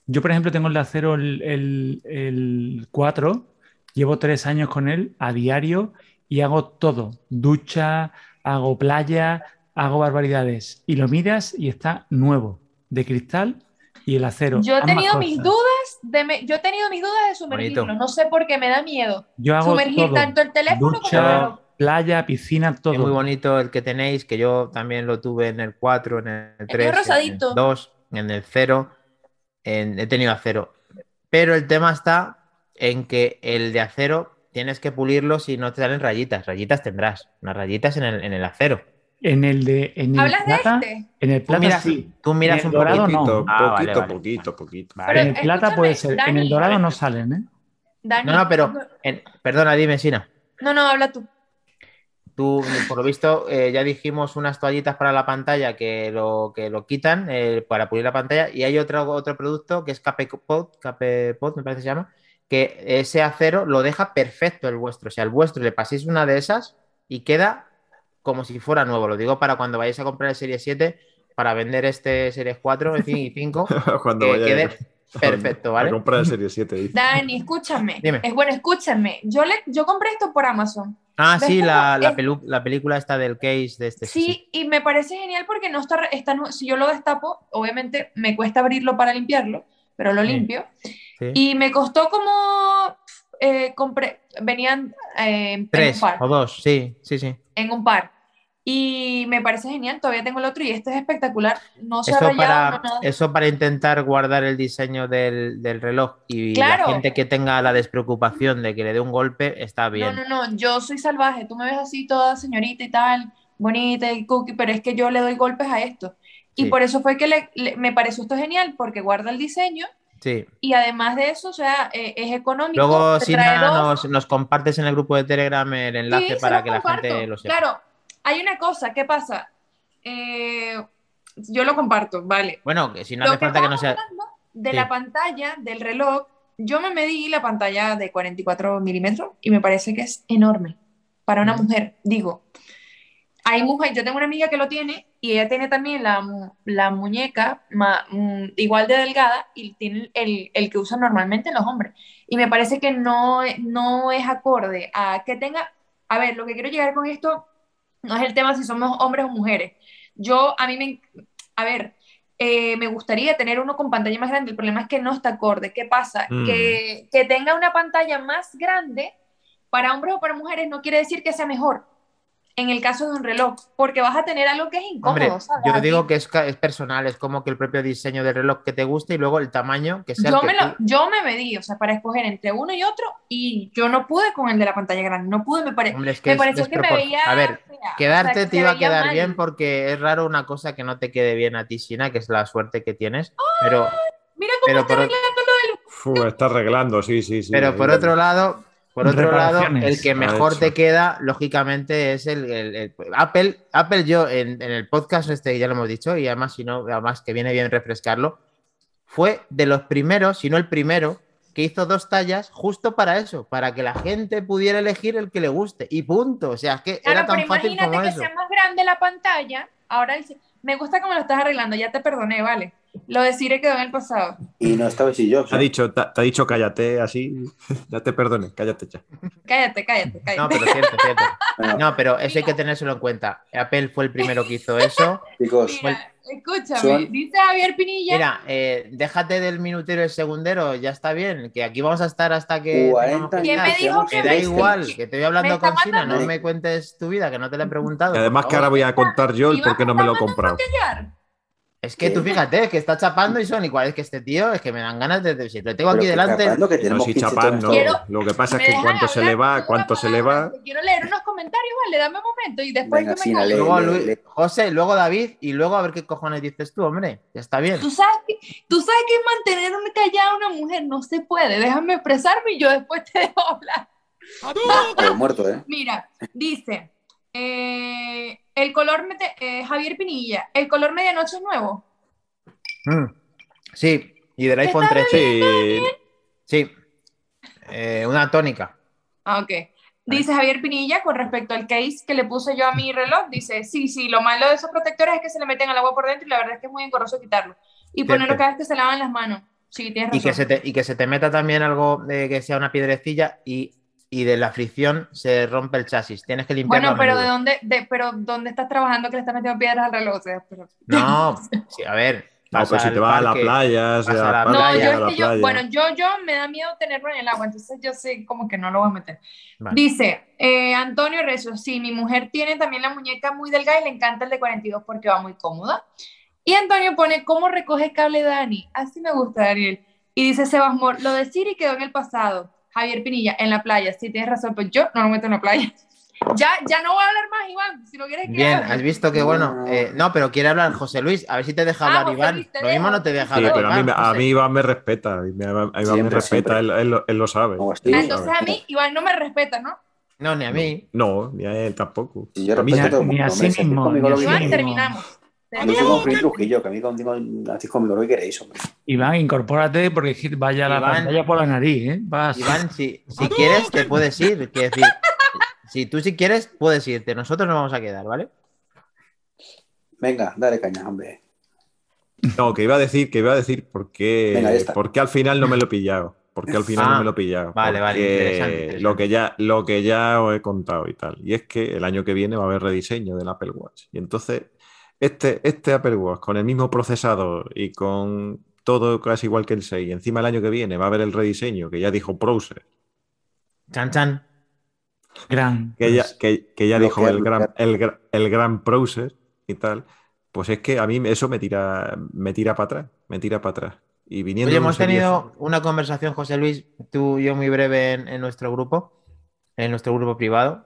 yo, por ejemplo, tengo el de acero el, el, el 4, llevo tres años con él a diario y hago todo. Ducha, hago playa, hago barbaridades. Y lo miras y está nuevo, de cristal y el acero. Yo he tenido mis cosas. dudas de me- yo he tenido mis dudas de sumergirlo. Bonito. No sé por qué me da miedo. Yo hago Sumergir todo. tanto el teléfono como el playa, piscina, todo. Es muy bonito el que tenéis, que yo también lo tuve en el 4, en el 3, en el rosadito. 2, en el 0. en- he tenido acero. Pero el tema está en que el de acero tienes que pulirlo si no te salen rayitas. Rayitas tendrás, unas rayitas en el, en el acero. En el de en el ¿Hablas de plata, este? en el Tú plata miras, sí. tú miras En el un dorado poquito. no. Poquito, Ah, vale, poquito, vale. poquito, poquito. Vale. Pero, en el plata puede ser, en el dorado no salen, ¿eh? Dani, No, no, pero, en- perdona, dime, Sina. No, no, habla tú. Tú, por lo visto, eh, ya dijimos unas toallitas para la pantalla que lo, que lo quitan eh, para pulir la pantalla y hay otro, otro producto que es Capepod, Capepod, me parece que se llama, que ese acero lo deja perfecto el vuestro. O sea, el vuestro le paséis una de esas y queda como si fuera nuevo. Lo digo para cuando vayáis a comprar el Serie 7 para vender este Series 4 en fin, y 5, Cuando que quede perfecto, ¿vale? comprar el Serie 7. dice. Dani, escúchame. Dime. Es bueno, escúchame. Yo, le, yo compré esto por Amazon. Ah, sí, la, la, es- pelu- la película esta del case de este. Sí, y me parece genial porque no está, está si yo lo destapo, obviamente me cuesta abrirlo para limpiarlo, pero lo Sí. limpio. sí. Y me costó como, eh, compré, venían eh, en un Tres par, o dos, sí, sí, sí. en un par. Y me parece genial, todavía tengo el otro y este es espectacular. No se ha Eso rayado, para, no nada. eso para intentar guardar el diseño del, del reloj y Claro. la gente que tenga la despreocupación de que le dé un golpe está bien. No, no, no, yo soy salvaje. Tú me ves así toda señorita y tal, bonita y cookie, pero es que yo le doy golpes a esto. Y Sí. por eso fue que le- le- me pareció esto genial, porque guarda el diseño Sí. y además de eso, o sea, eh, es económico. Luego, si nos, nos compartes en el grupo de Telegram el enlace Sí, para que la comparto. gente lo sepa. Claro, hay una cosa, ¿qué pasa? Eh, yo lo comparto, vale. Bueno, que si no hace falta que no sea. de Sí. la pantalla del reloj, yo me medí la pantalla de 44 milímetros y me parece que es enorme para una mujer. Digo, hay mujeres, yo tengo una amiga que lo tiene y ella tiene también la, la muñeca ma- mm, igual de delgada y tiene el, el que usan normalmente los hombres. Y me parece que no, no es acorde a que tenga, a ver, lo que quiero llegar con esto no es el tema si somos hombres o mujeres. Yo, a mí me, a ver, eh, me gustaría tener uno con pantalla más grande. El problema es que no está acorde. ¿Qué pasa? Mm. Que, que tenga una pantalla más grande para hombres o para mujeres no quiere decir que sea mejor. En el caso de un reloj, porque vas a tener algo que es incómodo, Hombre, ¿sabes? yo digo que es, personal, es como que el propio diseño del reloj que te guste y luego el tamaño que sea el yo que me, lo- tú- yo me medí, o sea, para escoger entre uno y otro, y yo no pude con el de la pantalla grande, no pude, me, pare- Hombre, es que me es pareció que me veía A ver, fea, o sea, Quedarte que te iba a quedar mal. bien porque es raro una cosa que no te quede bien a ti, Sina, que es la suerte que tienes. Pero, Mira cómo pero, está por, arreglando lo del... Está arreglando, sí, sí, sí. pero por otro lado, por otro lado, el que mejor te queda, lógicamente, es el, el- el- Apple. Apple, yo en, en el podcast este ya lo hemos dicho, y además, si no, además que viene bien refrescarlo, fue de los primeros, si no el primero, que hizo dos tallas justo para eso, para que la gente pudiera elegir el que le guste. Y punto. O sea, es que Claro, era tan pero fácil imagínate como que eso. sea más grande la pantalla. Ahora el- me gusta cómo lo estás arreglando, ya te perdoné, vale. Lo de Siri quedó en el pasado. Y no estaba Steve Jobs. Te ha dicho, te, te ha dicho cállate así. Ya te perdone, cállate ya. Cállate, cállate, cállate. No, pero cierto, cierto. Bueno, No, pero eso hay que tenérselo en cuenta. Apple fue el primero que hizo eso. chicos, escúchame, Son- dice Javier Pinilla. Mira, eh, déjate del minutero y el segundero, ya está bien, que aquí vamos a estar hasta que... 40 tengamos que- ¿Quién me dijo que da igual, que te voy hablando con Sina, no me cuentes tu vida, que no te la he preguntado. Y además que ahora voy a contar yo el por qué no me lo he comprado. Es que tú fíjate, que está chapando y son igual, es que este tío, es que me dan ganas de... si lo tengo aquí que delante... que No, tenemos si 15 chapán, no. tonos. Quiero- Lo que pasa ¿Me es que cuanto se le va, una se le va. Quiero leer unos comentarios, vale, dame un momento y después Venga, me. Luego Luis- José, luego David y luego a ver qué cojones dices tú, hombre. Ya está bien. Tú sabes, que, tú sabes que mantener una callada a una mujer no se puede. Déjame expresarme y yo después te dejo hablar. Pero muerto, ¿eh? Mira, dice, eh, el color, mete- eh, Javier Pinilla, el color medianoche es nuevo. Mm. Sí, y del iPhone ¿Está 13. Sí, Sí. Eh, una tónica. Ah, ok. Dice Javier Pinilla con respecto al case que le puse yo a mi reloj. Dice, sí, sí, lo malo de esos protectores es que se le meten al agua por dentro y la verdad es que es muy engorroso quitarlo. Y ponerlo cada vez que se lavan las manos. Sí, tienes Y que, se te, y que se te meta también algo de que sea una piedrecilla y, y de la fricción se rompe el chasis. Tienes que limpiarlo. Bueno, pero ¿de dónde, de, pero ¿dónde estás trabajando que le estás metiendo piedras al reloj? O sea, pero- No, sí, a ver. no, pues si te vas a la playa, sea a la parque, No, playa, yo la yo, playa. bueno, yo, yo me da miedo tenerlo en el agua, entonces yo sé como que no lo voy a meter. Vale. Dice eh, Antonio Rezo, sí, mi mujer tiene también la muñeca muy delgada y le encanta el de 42 porque va muy cómoda. Y Antonio pone, ¿cómo recoge cable Dani? Así me gusta, Daniel. Y dice Sebas Mor, lo de Siri quedó en el pasado. Javier Pinilla, en la playa. Sí, tienes razón, pues yo no lo meto en la playa. Ya, ya no voy a hablar más, Iván. Si lo quieres que Bien, has visto que bueno. No. eh, no, pero quiere hablar José Luis. A ver si te deja Ah, hablar José Iván. Luis, Lo mismo no te deja Sí, hablar. pero a mí, Iván, a mí Iván me respeta. me- A Iván me Siempre, respeta, siempre. él, él lo- él lo sabe. Ah, Entonces a mí, Iván no me respeta, ¿no? No, ni a mí. No, ni a él tampoco. Si yo A mí a Ni a sí mismo, ni a sí Iván, mismo. terminamos. A mí como Felipe Trujillo, que a mí contigo hacéis conmigo lo que queréis, hombre. Iván, incorpórate porque es que vaya la Iván. pantalla por la nariz, ¿eh? Vas. Iván, si, si quieres, te puedes ir. Quiero decir, si tú si quieres, puedes irte. Nosotros nos vamos a quedar, ¿vale? Venga, dale caña, hombre. No, que iba a decir, que iba a decir por qué, Venga, ya está. por qué al final no me lo he pillado. Porque al final Ah, no me lo he pillado. vale, vale, Porque interesante, interesante. Lo que, ya, lo que ya os he contado y tal. Y es que el año que viene va a haber rediseño del Apple Watch. Y entonces, este, este Apple Watch con el mismo procesador y con todo casi igual que el 6, y encima el año que viene va a haber el rediseño que ya dijo Browser, Chan, chan. Gran. que ya, que, que ya dijo que- el gran, el, gra- el gran browser y tal, pues es que a mí eso me tira, me tira para atrás, me tira para atrás. Y viniendo Oye, hemos tenido una conversación, José Luis, tú y yo muy breve en, en nuestro grupo, en nuestro grupo privado,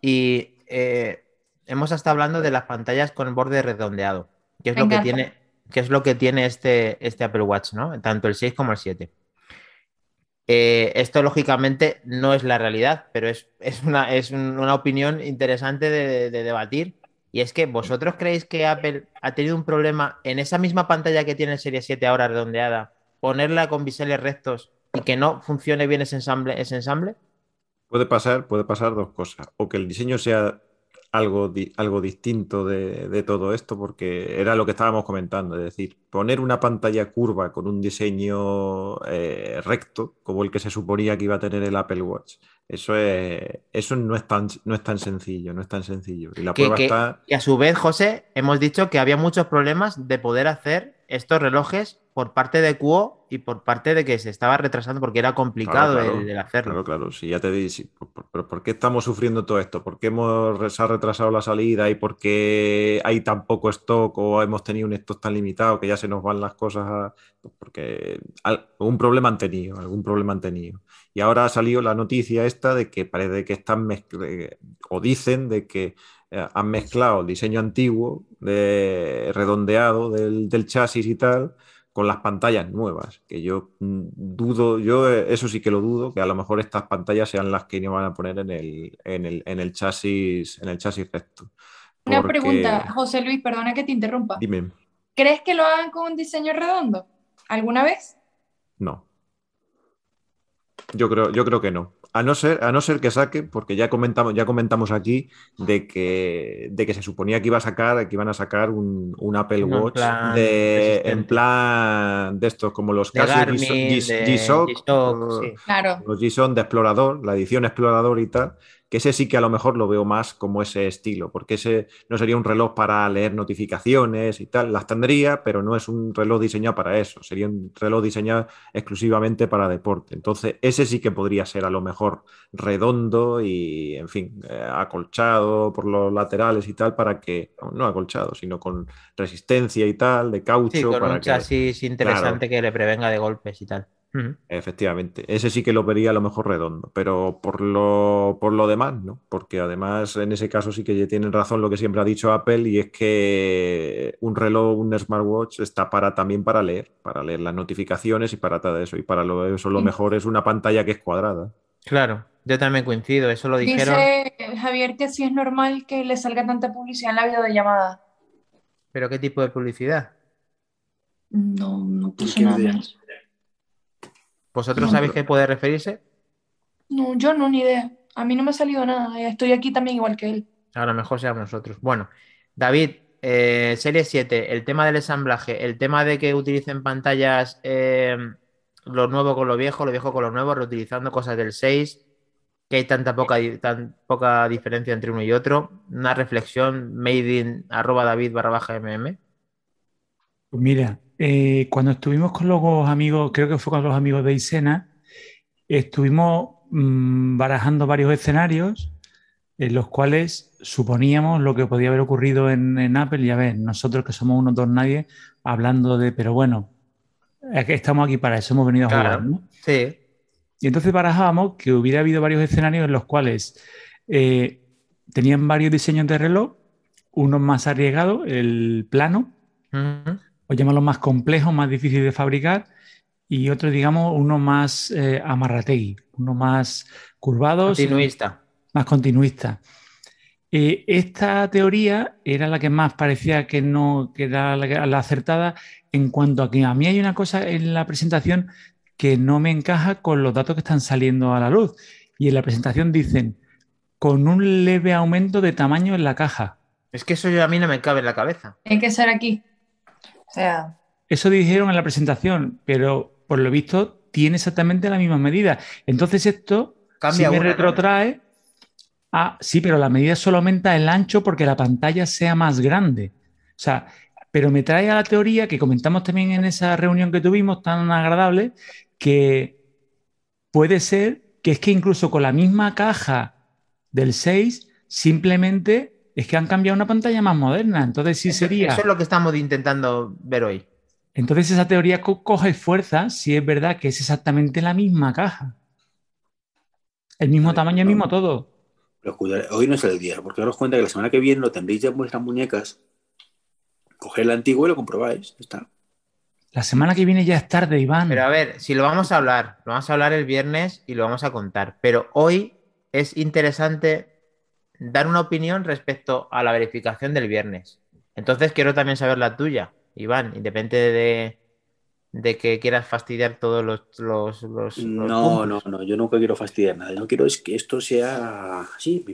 y eh, hemos estado hablando de las pantallas con borde redondeado, que es Me lo que tiene, que es lo que tiene este, este Apple Watch, ¿no? Tanto el 6 como el 7. Eh, esto lógicamente no es la realidad, pero es, es una, es un- una opinión interesante de, de debatir. Y es que vosotros creéis que Apple ha tenido un problema en esa misma pantalla que tiene el Serie 7 ahora redondeada, ponerla con biseles rectos y que no funcione bien ese ensamble, ese ensamble? Puede pasar, puede pasar dos cosas. O que el diseño sea algo, di- algo distinto de, de todo esto, porque era lo que estábamos comentando. Es decir, poner una pantalla curva con un diseño eh, recto, como el que se suponía que iba a tener el Apple Watch. Eso, es, eso no, es tan, no es tan sencillo, no es tan sencillo. Y la Que- prueba que- está. Y a su vez, José, hemos dicho que había muchos problemas de poder hacer estos relojes por parte de Cuo y por parte de que se estaba retrasando porque era complicado Claro, claro. el, el hacerlo. Claro, claro, sí, ya te dije, ¿pero por qué estamos sufriendo todo esto? ¿Por qué hemos, se ha retrasado la salida y por qué hay tan poco stock o hemos tenido un stock tan limitado que ya se nos van las cosas? a- pues porque al- algún problema han tenido, algún problema han tenido. Y ahora ha salido la noticia esta de que parece que están o dicen de que han mezclado el diseño antiguo, de, redondeado del, del chasis y tal, con las pantallas nuevas, que yo mm, dudo, yo eh, eso sí que lo dudo, que a lo mejor estas pantallas sean las que van a poner en el, en el, en el chasis, en el chasis recto. Una pregunta, José Luis, perdona que te interrumpa. Dime, ¿Crees que lo hagan con un diseño redondo? ¿Alguna vez? no. Yo creo, yo creo que no. A no ser, a no ser que saque, porque ya comentamos, ya comentamos aquí de que, de que se suponía que iba a sacar, que iban a sacar un, un Apple Watch plan de, resistente. en plan de estos, como los De G-Shock, G-Shock, sí. Claro. los G-Son de explorador, la edición explorador y tal, que ese sí que a lo mejor lo veo más como ese estilo, porque ese no sería un reloj para leer notificaciones y tal, las tendría, pero no es un reloj diseñado para eso, sería un reloj diseñado exclusivamente para deporte. Entonces, ese sí que podría ser a lo mejor redondo y, en fin, eh, acolchado por los laterales y tal, para que, no acolchado, sino con resistencia y tal, de caucho. Sí, con para un que- chasis interesante que le prevenga de golpes y tal. Efectivamente, ese sí que lo vería a lo mejor redondo, pero por lo, por lo demás, ¿no? Porque además en ese caso sí que ya tienen razón lo que siempre ha dicho Apple y es que un reloj, un smartwatch está para también para leer, para leer las notificaciones y para todo eso. Y para lo, eso lo Sí. mejor es una pantalla que es cuadrada. Claro, yo también coincido, eso lo dijeron. Dice Javier que sí es normal que le salga tanta publicidad en la videollamada. ¿Pero qué tipo de publicidad? No, no ¿Qué nada más. ¿Vosotros No, sabéis pero- qué puede referirse? No, yo no, ni idea. A mí no me ha salido nada. Estoy aquí también igual que él. A lo mejor seamos nosotros. Bueno, David, eh, serie 7, el tema del ensamblaje, el tema de que utilicen pantallas eh, lo nuevo con lo viejo, lo viejo con lo nuevo, reutilizando cosas del 6, que hay tanta poca, tan poca diferencia entre uno y otro. Una reflexión, made in arroba David barra baja mm. Pues mira, eh, cuando estuvimos con los amigos, creo que fue con los amigos de Isena, estuvimos mm, barajando varios escenarios en los cuales suponíamos lo que podía haber ocurrido en, en Apple. Y a ver, nosotros que somos unos dos nadie, hablando de, pero bueno, es que estamos aquí para eso, hemos venido a Claro. jugar, ¿no? Sí, Y entonces barajábamos que hubiera habido varios escenarios en los cuales eh, tenían varios diseños de reloj, uno más arriesgado, el plano, Ujú. O llamarlo más complejo, más difícil de fabricar, y otro, digamos, uno más eh, amarrategui, uno más curvado, Continuista. más continuista. Eh, esta teoría era la que más parecía que no que era la, que- la acertada en cuanto a que a mí hay una cosa en la presentación que no me encaja con los datos que están saliendo a la luz. Y en la presentación dicen, con un leve aumento de tamaño en la caja. Es que eso yo a mí no me cabe en la cabeza. Hay que ser aquí. Sea, Eso dijeron en la presentación, pero por lo visto tiene exactamente la misma medida. Entonces esto Cambia sí me una, ¿no? retrotrae a, sí, pero la medida solo aumenta el ancho porque la pantalla sea más grande. O sea, pero me trae a la teoría que comentamos también en esa reunión que tuvimos tan agradable, que puede ser que es que incluso con la misma caja del 6, simplemente es que han cambiado una pantalla más moderna. Entonces sí Eso- sería... Eso es lo que estamos intentando ver hoy. Entonces esa teoría co- coge fuerza si es verdad que es exactamente la misma caja. El mismo Vale, tamaño, el no. mismo todo. Pero hoy no es el día, porque daros cuenta que la semana que viene lo tendréis ya en vuestras muñecas. Coged el antiguo y lo comprobáis. ya Está. La semana que viene ya es tarde, Iván. Pero a ver, si lo vamos a hablar, lo vamos a hablar el viernes y lo vamos a contar. Pero hoy es interesante dar una opinión respecto a la verificación del viernes. Entonces quiero también saber la tuya, Iván, independiente de, de que quieras fastidiar todos los, los, los- los No, no, puntos. no, yo nunca quiero fastidiar nada. Yo no quiero es que esto sea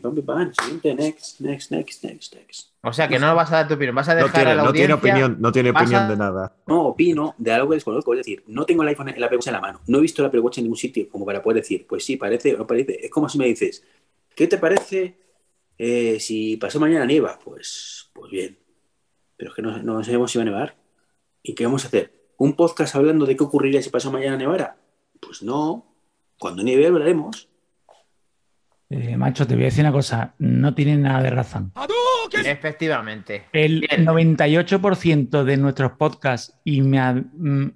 pam, pim pam, siguiente, next, next, next, next, next. O sea, que no vas a dar tu opinión, vas a No dejar a la no tiene opinión, no tiene opinión a- de nada. No opino de algo que desconozco, es decir, no tengo el iPhone, el Apple Watch en la mano, no he visto el Apple Watch en ningún sitio como para poder decir, pues sí, parece o no parece. Es como si me dices, ¿qué te parece eh, si pasó mañana nieva? Pues, pues bien, pero es que no, no sabemos si va a nevar. ¿Y qué vamos a hacer? ¿Un podcast hablando de qué ocurriría si pasó mañana nevara? Pues no, cuando nieve hablaremos. Eh, macho, te voy a decir una cosa. No tienen nada de razón. Efectivamente. El Bien. 98% de nuestros podcasts y me ha- mm,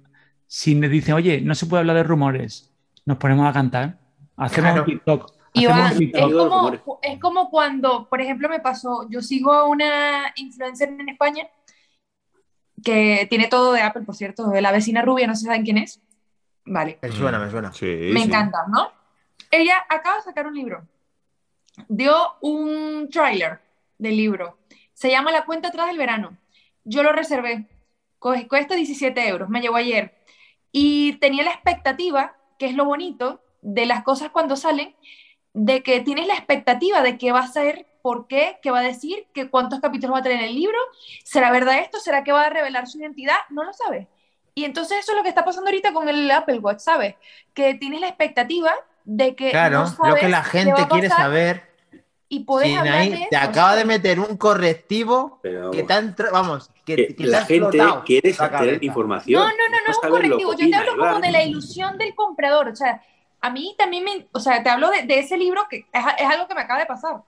si me dicen, oye, no se puede hablar de rumores, nos ponemos a cantar. Hacemos Claro. un TikTok. Iván, es como, es como cuando, por ejemplo, me pasó, yo sigo a una influencer en España que tiene todo de Apple, por cierto, de la vecina rubia, no sé saben quién es. Vale. Me suena, me suena. Sí, me sí. encanta, ¿no? Ella acaba de sacar un libro. Dio un tráiler del libro. Se llama La cuenta atrás del verano. Yo lo reservé. Cuesta 17 euros. Me llegó ayer. Y tenía la expectativa, que es lo bonito de las cosas cuando salen, de que tienes la expectativa de qué va a ser, por qué, qué va a decir, que cuántos capítulos va a tener el libro. ¿Será verdad esto? ¿Será que va a revelar su identidad? No lo sabes. Y entonces eso es lo que está pasando ahorita con el Apple Watch, ¿sabes? Que tienes la expectativa de que Claro, no lo que la qué gente va a quiere pasar saber. y puedes hablar Sinaí, de te acaba de meter un correctivo Pero que entra- vamos, que, que que te la gente quiere cabeza. información. No, no, no, no es un saber correctivo. Yo te hablo como de la ilusión del comprador. O sea, a mí también me, o sea, te hablo de, de ese libro que es, es algo que me acaba de pasar.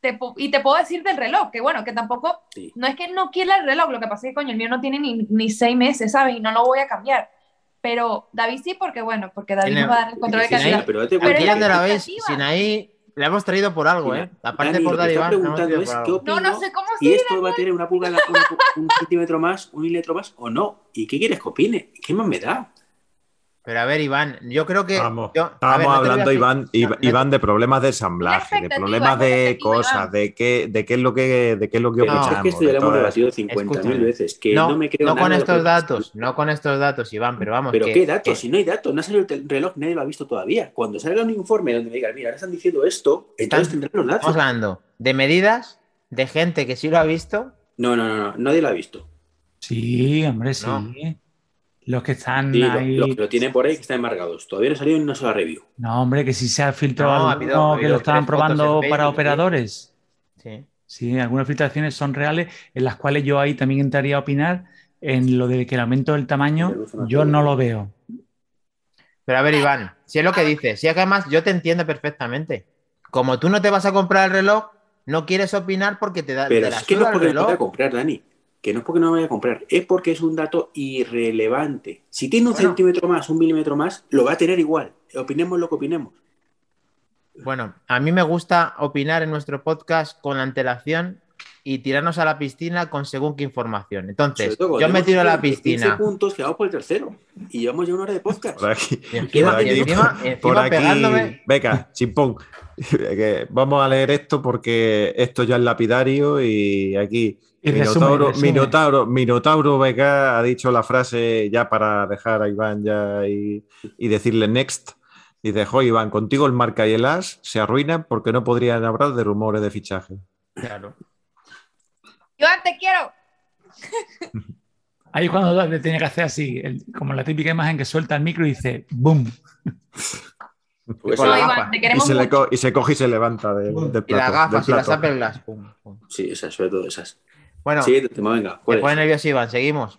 Te y te puedo decir del reloj, que bueno, que tampoco, Sí. no es que no quiera el reloj, lo que pasa es que coño, el mío no tiene ni, ni seis meses, ¿sabes? Y no lo voy a cambiar. Pero David sí, porque bueno, porque David nos va a dar el control de calidad. pero date Pero cuenta Aquí es que- donde la veis, expectativa. Sinaí la hemos traído por algo, Mira, ¿eh? Aparte Dani, por la hemos preguntando es qué opino No, no sé cómo si esto va a tener una pulgada, una- un centímetro más, un milímetro más o no. ¿Y qué quieres que opine? ¿Qué más me da? Pero a ver, Iván, yo creo que. Vamos, yo- a estábamos ver, no te voy a hablando, Iván, no, Iván, no de problemas de ensamblaje, de problemas de cosas, de qué, de qué es lo que, de qué es lo que opinamos. es que esto ya lo hemos debatido eso. 50.000 Escúchame. veces. Que no, no, me creo no con estos que- datos, no con estos datos, Iván, pero vamos. Pero que- qué datos, que- si no hay datos, no ha salido el reloj, nadie lo ha visto todavía. Cuando salga un informe donde me digan, mira, ahora están diciendo esto, entonces tendrán los datos. Estamos hablando de medidas de gente que sí lo ha visto. No, no, no, no, nadie lo ha visto. Sí, hombre, sí. No. Los que están Sí, ahí. los que lo tienen por ahí que están embargados. Todavía no ha salido ni una sola review. No, hombre, que sí se ha filtrado No, alguno ha que lo estaban probando Facebook, para sí. operadores. Sí. Sí, algunas filtraciones son reales, en las cuales yo ahí también entraría a opinar en lo de que el aumento del tamaño, yo no lo veo. Pero a ver, Iván, si es lo que dices, si es que además yo te entiendo perfectamente. Como tú no te vas a comprar el reloj, no quieres opinar porque te da. Pero te la es que no suda es el porque no reloj. vaya a comprar, Dani. Que no es porque no vaya a comprar, es porque es un dato irrelevante. Si tiene un Bueno. centímetro más, un milímetro más, lo va a tener igual. Opinemos lo que opinemos. Bueno, a mí me gusta opinar en nuestro podcast con antelación y tirarnos a la piscina con según qué información. Entonces, todo, yo me tiro a la 15 piscina. puntos que vamos por el tercero. Y llevamos ya una hora de podcast. Por aquí, Y encima, por y aquí, encima- por- encima por aquí. pegándome. Venga, chimpón. Vamos a leer esto porque esto ya es lapidario y aquí Y Minotauro, resumen. Minotauro, Minotauro BK ha dicho la frase ya para dejar a Iván ya y, y decirle next. Dice, jo Iván, contigo el marca y el as se arruinan porque no podrían hablar de rumores de fichaje. Claro. Iván, te quiero. Ahí cuando le tenía que hacer así, el- como la típica imagen que suelta el micro y dice ¡boom! Pues la esa- gafa. Iván, te Y queremos se, le y se coge y se levanta del, del Y las plato. gafas y del las plato. Apple Glass. Pum, pum. Sí, esas, sobre todo esas. Bueno, Siguiente tema, venga. ¿cuál pone nervioso Iván, seguimos.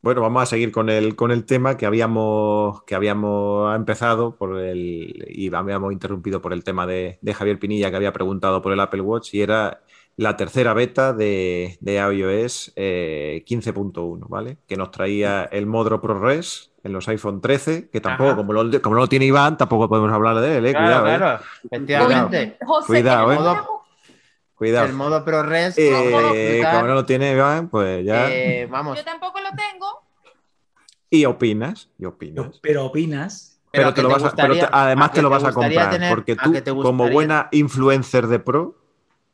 Bueno, vamos a seguir con el, con el tema que habíamos, que habíamos empezado por el, y habíamos interrumpido por el tema de, de Javier Pinilla que había preguntado por el Apple Watch y era la tercera beta de, de iOS eh, 15.1, ¿vale? Que nos traía el Modro ProRes en los iPhone 13, que tampoco, como, lo, como no lo tiene Iván, tampoco podemos hablar de él, ¿eh? Claro, Cuidado, ¿eh? claro. Efectivamente. José, Cuidado, ¿eh? Cuidado. El modo ProRes. Eh, como no lo tiene Iván, pues ya. eh, vamos. Yo tampoco lo tengo. Y opinas, y opinas. Pero opinas. Pero, te lo vas a, pero te- gustaría- además a te lo vas a comprar, tener- porque tú, como buena influencer de Pro,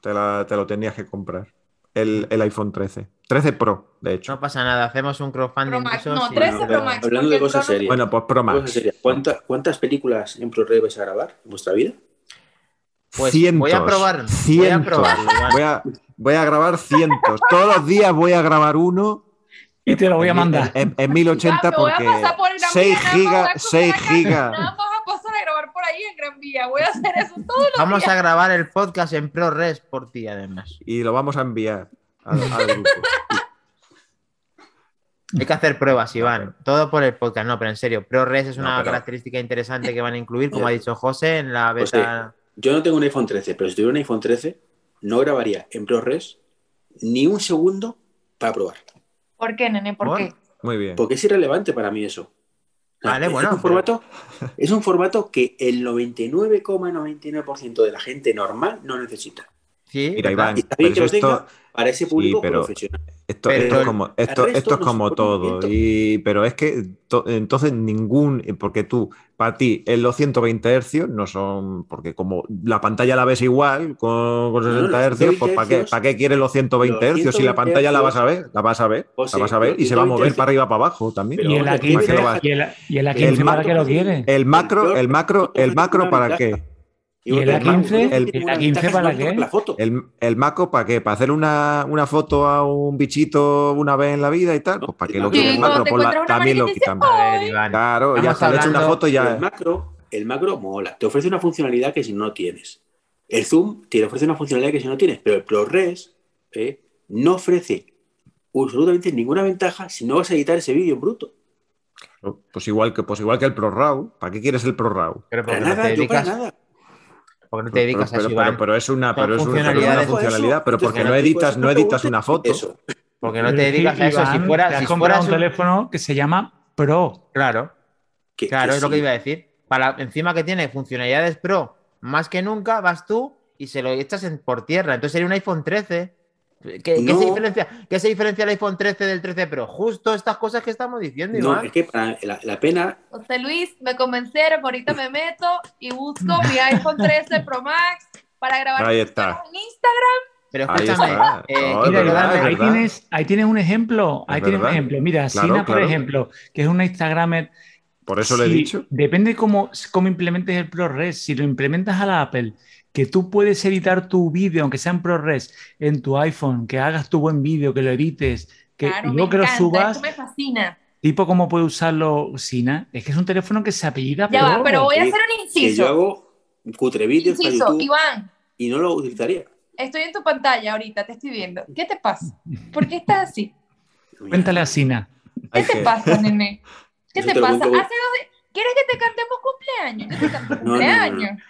te, la- te lo tenías que comprar. El, el iPhone 13. 13 Pro, de hecho. No pasa nada, hacemos un crowdfunding. Pro de Max, no, y- 13 Bueno, Pro Max. hablando de cosas serias. Bueno, pues Pro Max. seria. ¿Cuánta- ¿Cuántas películas en ProRes vais a grabar en vuestra vida? Pues cientos. voy a probar. Voy a Cientos. probarlo. Voy a, voy a grabar cientos. Todos los días voy a grabar uno Y te lo voy a en, mandar. en- en 1080 voy a porque pasar por Gran 6 Vía, nada más voy a gigas, coger 6 acá, gigas. Nada más a pasar a grabar por ahí en Gran Vía. Voy a hacer eso todos los Vamos días. a grabar el podcast en ProRes por ti, además. Y lo vamos a enviar al, al grupo. Hay que hacer pruebas, Iván. Todo por el podcast. No, pero en serio, ProRes es No, una pero- característica interesante que van a incluir, como ha dicho José, en la Pues beta. Yo no tengo un iPhone 13, pero si tuviera un iPhone 13, no grabaría en ProRes ni un segundo para probar. ¿Por qué, nene? ¿Por qué? Muy bien. Porque es irrelevante para mí eso. Vale, es bueno, Un formato, es un formato que el 99,99% de la gente normal no necesita. Sí, Mira. Iván, Y está bien pero que lo esto, tenga para ese público pero- profesional. Esto, Pero esto es como, esto, esto es no como todo. Y, pero es que to- entonces ningún, porque tú, para ti, en los 120 hercios no son, porque como la pantalla la ves igual con, con No, 60 los hercios, pues 120 ¿para qué, ¿para qué quieres los 120 los hercios? Si la 120 pantalla la vas a ver, la vas a ver, la vas a ver y se va a 120 mover hercios- para arriba para abajo también. Pero y el hombre, A15, ¿qué va a- y el, y el el A15 ¿para macro- qué lo quiere? El macro, el macro, el macro para qué? ¿Y el bueno, A15? el- ¿El A15 para qué? La foto. El, el macro para qué? ¿Para hacer una, una foto a un bichito una vez en la vida y tal? Pues para qué lo quiere el macro, la- también lo y Iván. Claro, ya está, le echo una foto y ya. El macro, el macro mola, te ofrece una funcionalidad que si no tienes. El zoom te ofrece una funcionalidad que si no tienes, pero el ProRes eh, no ofrece absolutamente ninguna ventaja si no vas a editar ese vídeo en bruto. Pues igual que, pues igual que el ProRAW. ¿Para qué quieres el ProRAW? Pero Para te nada, yo para nada. Porque no te dedicas pero, a eso, pero, pero es una, pero es una, funcionalidad, pero porque no editas, no editas una foto. Eso. Porque no te dedicas a eso. Si fuera, te has si comprado fueras un un- teléfono que se llama Pro. Claro, Que- claro, que es lo que iba a decir. Para, encima que tiene funcionalidades pro, más que nunca vas tú y se lo echas en, por tierra. Entonces sería un iPhone 13. ¿Qué, se diferencia, ¿Qué se diferencia el iPhone 13 del 13 Pro? Justo estas cosas que estamos diciendo, No, es que para la, la pena, José Luis, me convencieron, ahorita me meto y busco mi iPhone 13 Pro Max para grabar Ahí videos está. en Instagram. Pero Ahí escúchame, eh, No, es Mira, verdad, Iván, es ahí, tienes, ahí tienes un ejemplo. Ahí Es tienes un ejemplo. Mira, Claro, Sina, por claro. ejemplo, que es una Instagramer. Por eso le he dicho. Depende cómo, cómo implementes el ProRes. Si lo implementas a la Apple, que tú puedes editar tu vídeo, aunque sea en ProRes, en tu iPhone, que hagas tu buen vídeo, que lo edites, que claro, y me luego que lo subas, esto me fascina. tipo cómo puede usarlo Sina. Es que es un teléfono que se apellida Ya Pro. va, pero voy a que- hacer un que inciso. yo hago cutre vídeos para Inciso, YouTube Iván, y no lo utilizaría. estoy en tu pantalla ahorita, te estoy viendo. ¿Qué te pasa? ¿Por qué estás así? Cuéntale a Sina. ¿Qué te que- pasa, nene? ¿Qué te pasa? cuento- Hace dos ¿Quieres que te cantemos cumpleaños? Yo te canto No, no, no, no. cumpleaños.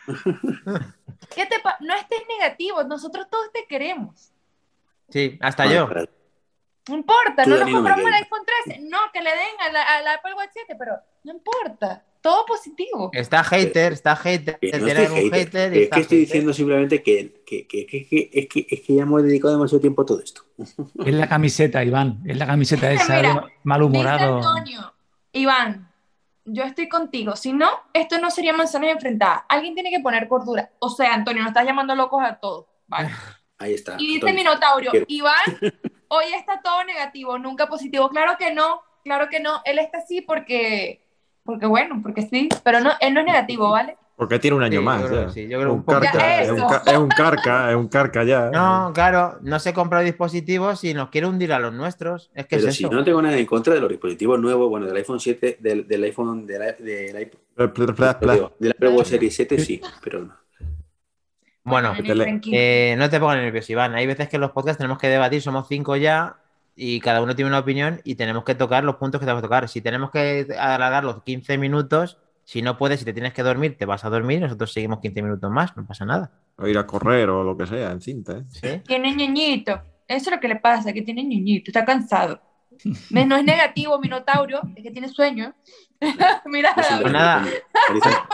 ¿Qué te pa- no estés negativo, nosotros todos te queremos. sí, hasta yo. No importa, Tú, no nos compramos el iPhone 13. No, que le den a la, a la Apple Watch 7, pero no importa. todo positivo. Está hater, está hater. Que no tiene estoy hater, hater y es está que estoy hater. diciendo simplemente que, que, que- que- que- es, que, es que ya hemos dedicado demasiado tiempo a todo esto. Es la camiseta, Iván. Es la camiseta esa Mira, malhumorado. Antonio, Iván, yo estoy contigo. Si no, esto no sería manzanas enfrentadas. Alguien tiene que poner cordura. O sea, Antonio, nos estás llamando locos a todos. Vale. Ahí está. Y dice Antonio. Minotaurio, Quiero- Iván, hoy está todo negativo, nunca positivo. Claro que no, claro que no. Él está así porque, porque bueno, porque sí, pero no, él no es negativo, ¿vale? Porque tiene un año Sí, más. yo creo ya. que sí, yo creo un un poco. carca, Ya, es, un eso. ca- es un carca, es un carca ya. No, claro, no se compra dispositivos y nos quiere hundir a los nuestros. Es que Pero es si eso. no tengo nada en contra de los dispositivos nuevos, bueno, del iPhone 7, del, del iPhone, del, i- del Apple Watch Series 7 sí, pero no. Bueno. Eh, no te pongas nervioso, Iván. Hay veces que en los podcasts tenemos que debatir, somos cinco ya, y cada uno tiene una opinión y tenemos que tocar los puntos que tenemos que tocar. Si tenemos que alargar los 15 minutos, si no puedes, si te tienes que dormir, te vas a dormir y nosotros seguimos 15 minutos más, no pasa nada. O ir a correr o lo que sea, en cinta. ¿eh? ¿sí? Tiene ñoñito. Eso es lo que le pasa, que tiene ñoñito, está cansado. No es negativo, Minotaurio, es que tiene sueño. Mira, soy Pues de- nada. Marisa,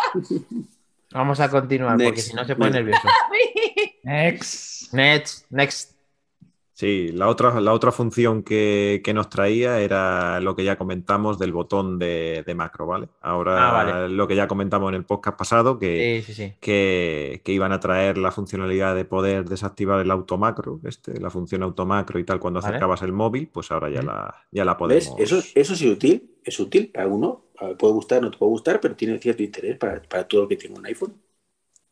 Vamos a continuar, porque Next. si no se pone nervioso. Ex. Next, next. Sí, la otra, la otra función que, que nos traía era lo que ya comentamos del botón de, de macro, ¿vale? Ahora Ah, vale. lo que ya comentamos en el podcast pasado, que, Sí, sí, sí. que, que iban a traer la funcionalidad de poder desactivar el automacro, este, la función automacro y tal cuando Vale. acercabas el móvil, pues ahora ya la, ya la ¿Ves? podemos. Eso, eso sí es útil, es útil para uno, puede gustar, no te puede gustar, pero tiene cierto interés para, para todo el que tiene un iPhone.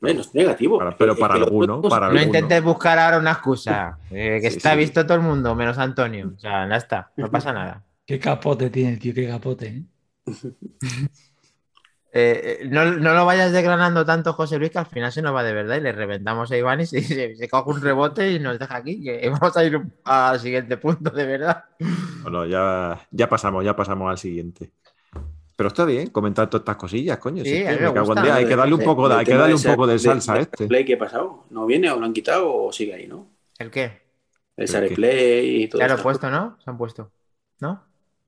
Bueno, es negativo. Para- pero para es que los alguno, No intentes buscar ahora una excusa, eh, que Sí, está sí. visto todo el mundo, menos Antonio. O sea, ya está, no pasa nada. Qué capote tiene, tío, qué capote. Eh, eh, no, no lo vayas desgranando tanto, José Luis, que al final se nos va de verdad y le reventamos a Iván y se, se- se coge un rebote y nos deja aquí. Que vamos a ir al siguiente punto, de verdad. Bueno, ya, ya pasamos, ya pasamos al siguiente. Pero está bien comentar todas estas cosillas, coño. Sí, si es que me me cago en gusta. Dios, hay que darle un De- poco de, hay que darle un poco de salsa a este. Play, ¿qué ha pasado? ¿No viene o lo han quitado o sigue ahí, no? ¿El qué? El ¿El Share qué? Play y todo Ya lo he eso. puesto, ¿no? Se han puesto. ¿No?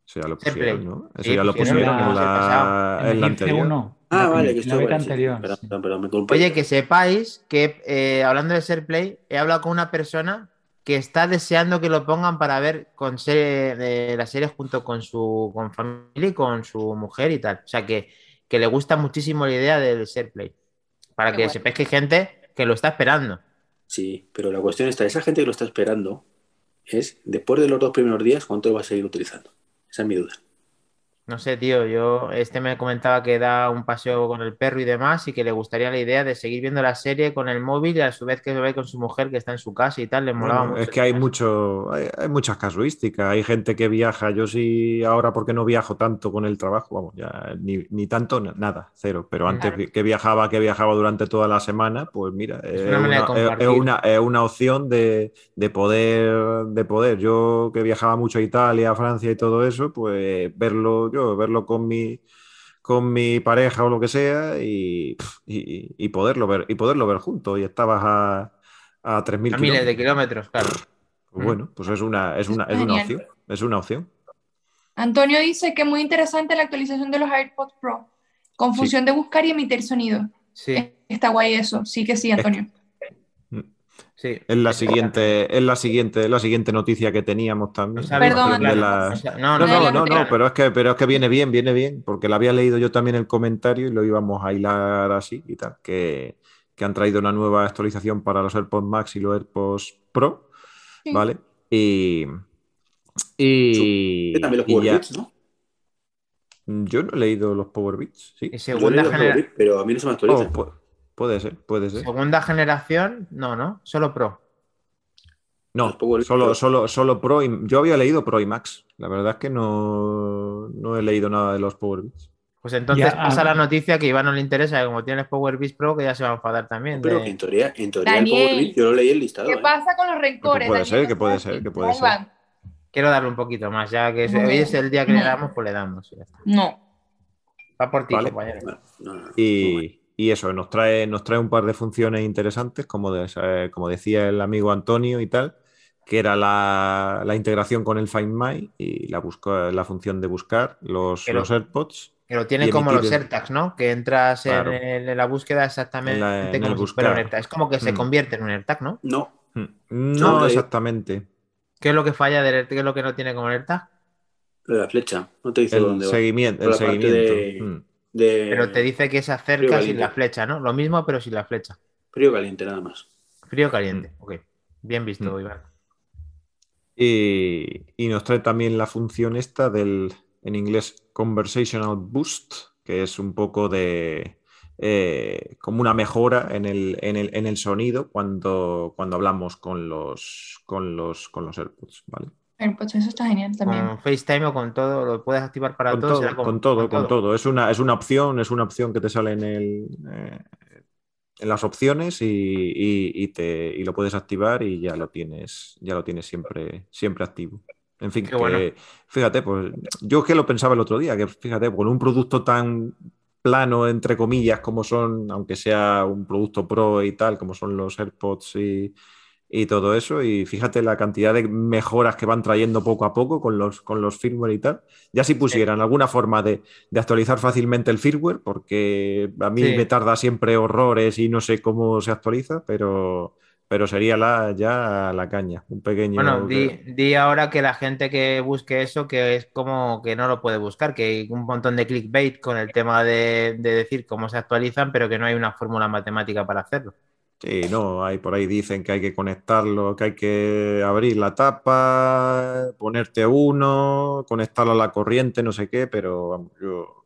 Eso ya lo pusieron, play. ¿no? Eso Sí, ya lo pusieron en la, En la 15.1, anterior. Ah, la- vale, que la esto beta bueno, sí. anterior. Perdón, sí. perdón, perdón, me culpo. Oye, que sepáis que eh, hablando de SharePlay, he hablado con una persona que está deseando que lo pongan para ver con serie, de la serie junto con su con familia y con su mujer y tal. O sea que, que le gusta muchísimo la idea del SharePlay. Para Qué que bueno. sepáis que hay gente que lo está esperando. Sí, pero la cuestión está, esa gente que lo está esperando es, después de los dos primeros días, ¿cuánto lo va a seguir utilizando? Esa es mi duda. No sé, tío, yo este me comentaba que da un paseo con el perro y demás y que le gustaría la idea de seguir viendo la serie con el móvil y a su vez que lo ve con su mujer que está en su casa y tal, le molaba Bueno, mucho. es que hay mucho, hay, hay muchas casuísticas. Hay gente que viaja. Yo sí, ahora porque no viajo tanto con el trabajo, vamos, ya ni, ni tanto, na- nada, cero. Pero antes Claro. que viajaba, que viajaba durante toda la semana, pues mira, Es es una es- una- es una opción de, de poder, de poder. Yo que viajaba mucho a Italia, a Francia y todo eso, pues verlo, yo verlo con mi con mi pareja o lo que sea y, y, y poderlo ver y poderlo ver juntos y estabas a, a 3.000 A miles de kilómetros. kilómetros, claro. Pues bueno, pues es una, es una, es una opción. Es una opción. Antonio dice que es muy interesante la actualización de los AirPods Pro, con Sí. función de buscar y emitir sonido. Sí, Está guay eso, sí que sí, Antonio. Sí. Es la siguiente, es la siguiente, la siguiente noticia que teníamos también. Perdón, la- no, No, no, no, pero es que, pero es que viene bien, viene bien, porque la había leído yo también el comentario y lo íbamos a hilar así y tal, que, que han traído una nueva actualización para los AirPods Max y los AirPods Pro, Sí. ¿vale? Y, y, también los Power Beats, ¿no? yo no he leído los Power Beats, sí. Segunda, leído los Power genera- Beats, pero a mí no se me Oh, actualizan. Pu- puede ser, puede ser. segunda generación, no, no, solo Pro. No, solo, Pro. solo, solo Pro y yo había leído Pro y Max. La verdad es que no, no he leído nada de los Power Beats. Pues entonces Ya, pasa ah. la noticia que Iván no le interesa, que como tienes Power Beats Pro, que ya se va a enfadar también. Pero de- en teoría, en teoría el Power Beats yo lo leí el listado. ¿Qué ¿eh? pasa con los rencores? puede Daniel? ser, que puede ser, que puede ser. Quiero darle un poquito más, ya que No. hoy es el día que le No. damos, pues le damos. y ya está. No. Va por ti, Vale. compañero. Bueno, no, no, no. Y, y eso, nos trae, nos trae un par de funciones interesantes, como, de- eh, como decía el amigo Antonio y tal, que era la, la integración con el Find My y la, busca- la función de buscar los, Pero- los AirPods lo tiene como los AirTags, ¿no? Que entras en Claro. el- en, la búsqueda exactamente En la- en como el. Es como que se Mm. convierte en un AirTag, ¿no? No, Mm. No, No, que- exactamente. ¿Qué es lo que falla del AirTag? ¿Qué es lo que no tiene como AirTag? la flecha. No te dice El dónde va. seguimiento. El seguimiento. de- Mm. De Pero te dice que se acerca sin la flecha, ¿no? Lo mismo, pero sin la flecha. frío caliente nada más. Frío caliente. Ok. Bien visto, Mm. Iván. Y, y nos trae también la función esta del, en inglés, Conversational Boost, que es un poco de eh, como una mejora en el, en el, en el sonido cuando, cuando hablamos con los, con los, con los AirPods, ¿vale? Bueno, pues eso está genial también. Con FaceTime o con todo, lo puedes activar para Con todo. con todo, con todo. Es una, es una opción, es una opción que te sale en el eh, en las opciones y, y- y te, y lo puedes activar y ya lo tienes, ya lo tienes siempre, siempre activo. En fin, Qué que, bueno. fíjate, pues yo es que lo pensaba el otro día, que fíjate, con un producto tan plano, entre comillas, como son, aunque sea un producto pro y tal, como son los AirPods y, y todo eso, y fíjate la cantidad de mejoras que van trayendo poco a poco con los, con los firmware y tal. Ya si pusieran alguna forma de, de actualizar fácilmente el firmware, porque a mí Sí. me tarda siempre horrores y no sé cómo se actualiza, pero, pero sería la, ya la caña, un pequeño... Bueno, di ahora que la gente que busque eso, que es como que no lo puede buscar, que hay un montón de clickbait con el tema de, de decir cómo se actualizan, pero que no hay una fórmula matemática para hacerlo. Sí, no, hay por ahí dicen que hay que conectarlo, que hay que abrir la tapa, ponerte uno, conectarlo a la corriente, no sé qué, pero vamos, yo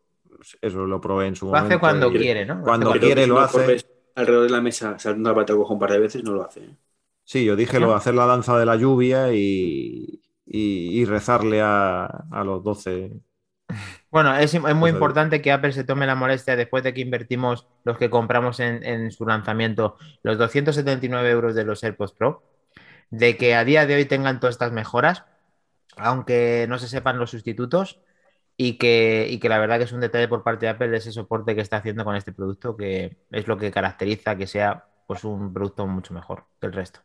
eso lo probé en su Lo momento. hace cuando quiere, ¿no? Lo cuando quiere lo hace. alrededor de la mesa saltando la pata cojo un par de veces, no lo hace. ¿eh? Sí, yo dije lo de hacer la danza de la lluvia y, y- y rezarle a, a los 12. Bueno, es, es muy Entonces- importante que Apple se tome la molestia después de que invertimos los que compramos en, en su lanzamiento los 279 euros de los AirPods Pro, de que a día de hoy tengan todas estas mejoras, aunque no se sepan los sustitutos, y que, y que la verdad que es un detalle por parte de Apple ese soporte que está haciendo con este producto, que es lo que caracteriza que sea pues, un producto mucho mejor que el resto.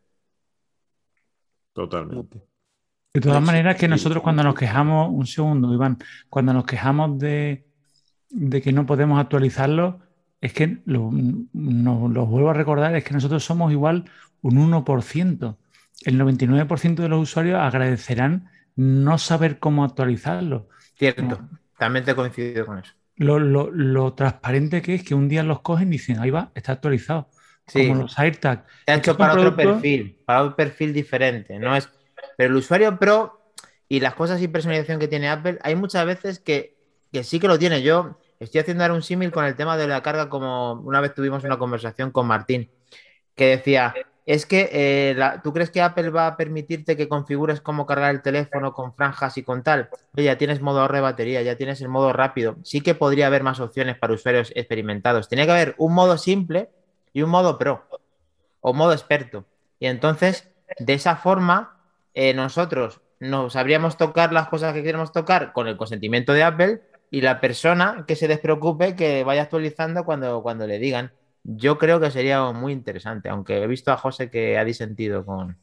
Totalmente. De todas Sí, maneras, que sí, nosotros cuando nos quejamos, un segundo, Iván, cuando nos quejamos de, de que no podemos actualizarlo, es que lo, no- lo vuelvo a recordar, es que nosotros somos igual un 1%. El 99% de los usuarios agradecerán no saber cómo actualizarlo. Cierto, también te coincido con eso. Lo, lo- lo transparente que es que un día los cogen y dicen, ahí va, está actualizado. Sí. Como los AirTag. Está Es que hecho para otro perfil, para un perfil diferente. No es... Pero el usuario pro y las cosas y personalización que tiene Apple, hay muchas veces que, que sí que lo tiene. Yo estoy haciendo ahora un símil con el tema de la carga, como una vez tuvimos una conversación con Martín, que decía, es que eh, tú crees que Apple va a permitirte que configures cómo cargar el teléfono con franjas y con tal. Ya tienes modo ahorro de batería, ya tienes el modo rápido. Sí que podría haber más opciones para usuarios experimentados. Tenía que haber un modo simple y un modo pro o modo experto. Y entonces, de esa forma, eh, nosotros nos sabríamos tocar las cosas que queremos tocar con el consentimiento de Apple y la persona que se despreocupe que vaya actualizando cuando, cuando le digan. Yo creo que sería muy interesante, aunque he visto a José que ha disentido con...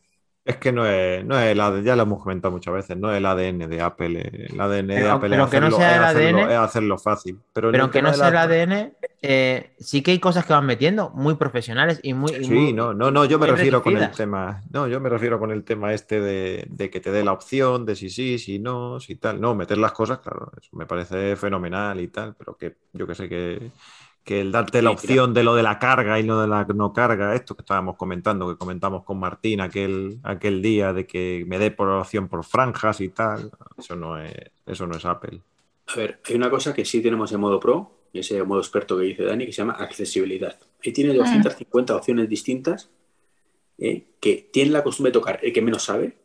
Es que no es, no es el ADN, ya lo hemos comentado muchas veces, no es el ADN de Apple. El ADN de Apple pero es, que no hacerlo, sea el hacerlo- ADN, es hacerlo fácil. Pero, aunque no sea el ADN, eh, sí que hay cosas que van metiendo muy profesionales y muy... y Sí, muy- no, no, no, yo me refiero con el tema, no, yo me refiero con el tema este de, de que te dé la opción de si sí, si no, si tal. No, meter las cosas, claro, eso me parece fenomenal y tal, pero que yo que sé que, que el darte la opción de lo de la carga y lo de la no carga, esto que estábamos comentando, que comentamos con Martín aquel, aquel día de que me dé por opción por franjas y tal, eso no es, eso no es Apple. A ver, hay una cosa que sí tenemos en modo pro, y ese modo experto que dice Dani, que se llama accesibilidad. Ahí tiene 250 opciones distintas ¿eh? que tienen la costumbre de tocar el que menos sabe.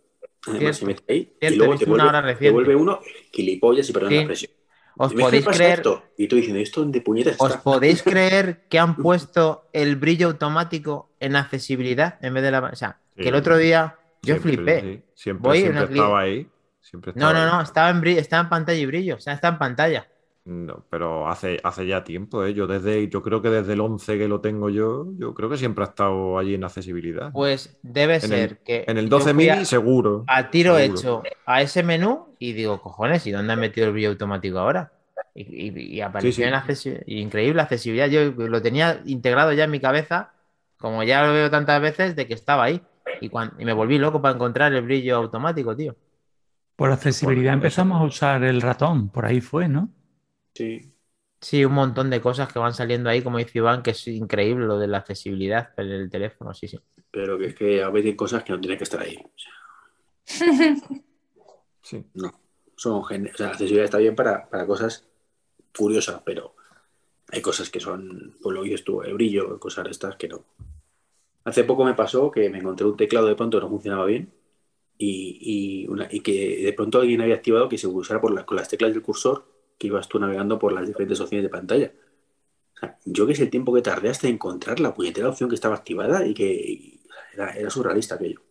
Además, Cierto, se mete ahí cierto, y luego te una vuelve, te uno gilipollas y perdón Sí. la expresión. ¿Os Dime, ¿qué podéis creer... esto? Y tú diciendo, ¿esto dónde puñetas ¿Os podéis creer que han puesto el brillo automático en accesibilidad en vez de la... O sea, que el Sí. otro día yo Siempre, flipé. sí, Siempre, Voy siempre estaba ahí. Siempre No, estaba no, ahí. no, estaba en, brillo, estaba en pantalla y brillo, o sea, está en pantalla. No, pero hace, hace ya tiempo, ¿eh? Yo, desde, yo creo que desde el 11 que lo tengo yo, yo creo que siempre ha estado allí en accesibilidad. Pues debe En ser el- que en el yo 12 fui mini a, seguro. a tiro seguro. hecho a ese menú y digo, cojones, ¿y dónde han metido el brillo automático ahora? Y, y- y apareció Sí, sí. en accesi- increíble accesibilidad. Yo lo tenía integrado ya en mi cabeza, como ya lo veo tantas veces, de que estaba ahí. Y, cuan- y me volví loco para encontrar el brillo automático, tío. Por accesibilidad Bueno, empezamos a usar el ratón, por ahí fue, ¿no? Sí. Sí, un montón de cosas que van saliendo ahí, como dice Iván, que es increíble lo de la accesibilidad en el teléfono, sí, sí. Pero que es que a veces hay cosas que no tienen que estar ahí. Sí. no. Son gen- o sea, la accesibilidad está bien para, para cosas curiosas, pero hay cosas que son, pues lo dices tú, el brillo, cosas de estas que no. Hace poco me pasó que me encontré un teclado de pronto que no funcionaba bien y, y una- y que de pronto alguien había activado que se usara por la- con las teclas del cursor que ibas tú navegando por las diferentes opciones de pantalla. O sea, yo que sé el tiempo que tardé hasta encontrar la puñetera opción que estaba activada y que y era, era surrealista aquello.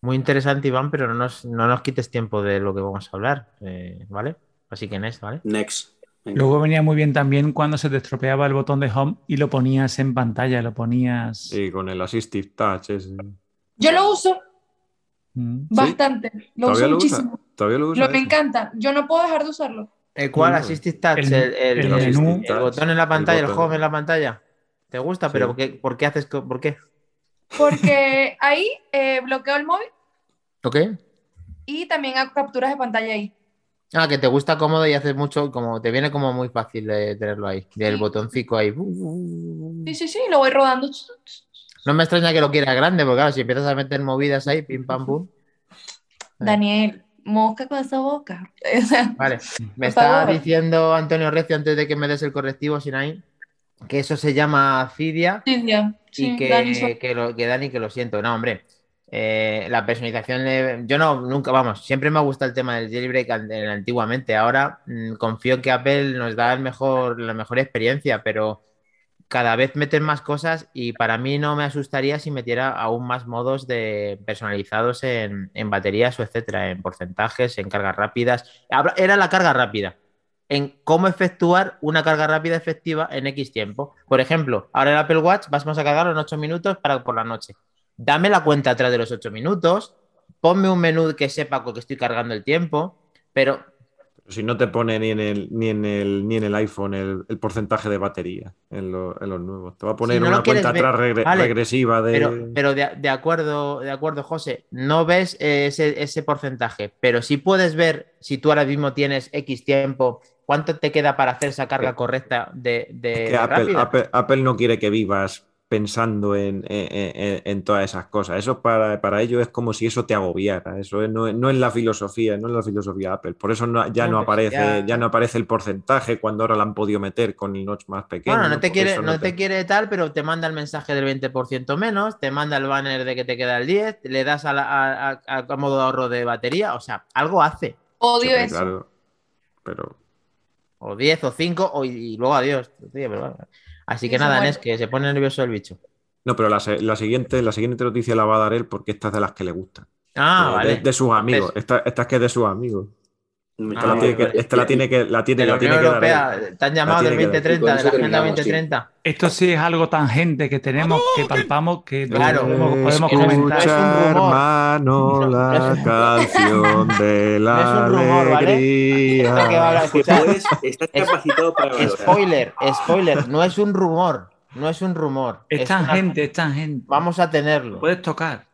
Muy interesante, Iván, pero no nos, no nos quites tiempo de lo que vamos a hablar, eh, ¿vale? Así que Next, ¿vale? Next. Venga. Luego venía muy bien también cuando se te estropeaba el botón de home y lo ponías en pantalla, lo ponías. Y con el Assistive Touch. ese. Yo lo uso Mm. bastante, lo uso ¿Todavía lo usa? muchísimo. ¿Todavía lo Lo, usa? me encanta, yo no puedo dejar de usarlo. ¿El cual? No, Assistive Touch, el- el, el- el el- menú. el botón en la pantalla, el, home en la pantalla. ¿Te gusta? Sí. ¿Pero por qué, por qué haces? ¿Por qué? Porque ahí eh, bloqueo el móvil ¿Ok? y también hago capturas de pantalla ahí. Ah, que te gusta cómodo y haces mucho, como te viene como muy fácil de tenerlo ahí, del Sí. botoncito ahí. Sí, sí, sí, lo voy rodando. No me extraña que lo quieras grande, porque claro, si empiezas a meter movidas ahí, pim pam pum. Daniel, mosca con esa boca. O sea, Vale, me favor. diciendo Antonio Recio antes de que me des el correctivo, Sinaí, que eso se llama sí, ya, y que, Dani, que, lo, que Dani, que lo siento. No, hombre, eh, la personalización, le- yo no, nunca, vamos, siempre me ha gustado el tema del jailbreak en- antiguamente. Ahora mm, confío en que Apple nos da el mejor, la mejor experiencia, pero cada vez meten más cosas y para mí no me asustaría si metiera aún más modos de personalizados en, baterías o etcétera, en porcentajes, en cargas rápidas. Era la carga rápida, en cómo efectuar una carga rápida efectiva en X tiempo. Por ejemplo, ahora el Apple Watch vamos a cargarlo en 8 minutos para por la noche. Dame la cuenta atrás de los 8 minutos, ponme un menú que sepa que estoy cargando el tiempo, pero Si no te pone ni en el, ni en el, ni en el iPhone el, el porcentaje de batería en, lo- en los nuevos. Te va a poner no una cuenta ver- atrás regre- vale, regresiva de. Pero, pero de, de acuerdo, de acuerdo, José, no ves ese, ese porcentaje, pero sí puedes ver si tú ahora mismo tienes X tiempo, cuánto te queda para hacer esa carga correcta de, de- que de Apple, rápida. Apple- Apple no quiere que vivas pensando en, en- todas esas cosas. Eso para, para ellos es como si eso te agobiara. Eso es- no, es- no es la filosofía, no es la filosofía de Apple. Por eso no- ya, No, no aparece, ya- ya... no aparece el porcentaje cuando ahora lo han podido meter con el notch más pequeño. Bueno, no te quiere, no te quiere tal, pero te manda el mensaje del 20% menos, te manda el banner de que te queda el 10, le das a, la- a- a- a modo de ahorro de batería, o sea, algo hace. odio Sí, eso. claro. Pero O 10 o 5 o, y luego adiós. Tío, pero bueno. Así que nada. Nes, que se pone nervioso el bicho. no, pero la, la siguiente, la siguiente noticia la va a dar él porque esta es de las que le gustan. Ah, de, vale. de- de sus amigos. Entonces- Esta, esta es que es de sus amigos. Esta, la, Ah, tiene que, vale. esta la tiene que, la tiene, la la tiene Unión que dar Europea, él. te han llamado La del tiene dar. Y con 2030, de la Agenda terminamos, sí. 2030. Esto sí es algo tangente que tenemos, que palpamos, que Claro. podemos, comentar. es un Escucha, rumor. hermano, No, no la es un- canción de la No es un rumor, ¿vale? alegría. Sé que va a hablar- Que escuchar. puedes, estás Es- capacitado para valorar. Spoiler, spoiler, no es un rumor, no es un rumor. Es es una- tangente, es tangente. Vamos a tenerlo. Puedes tocar.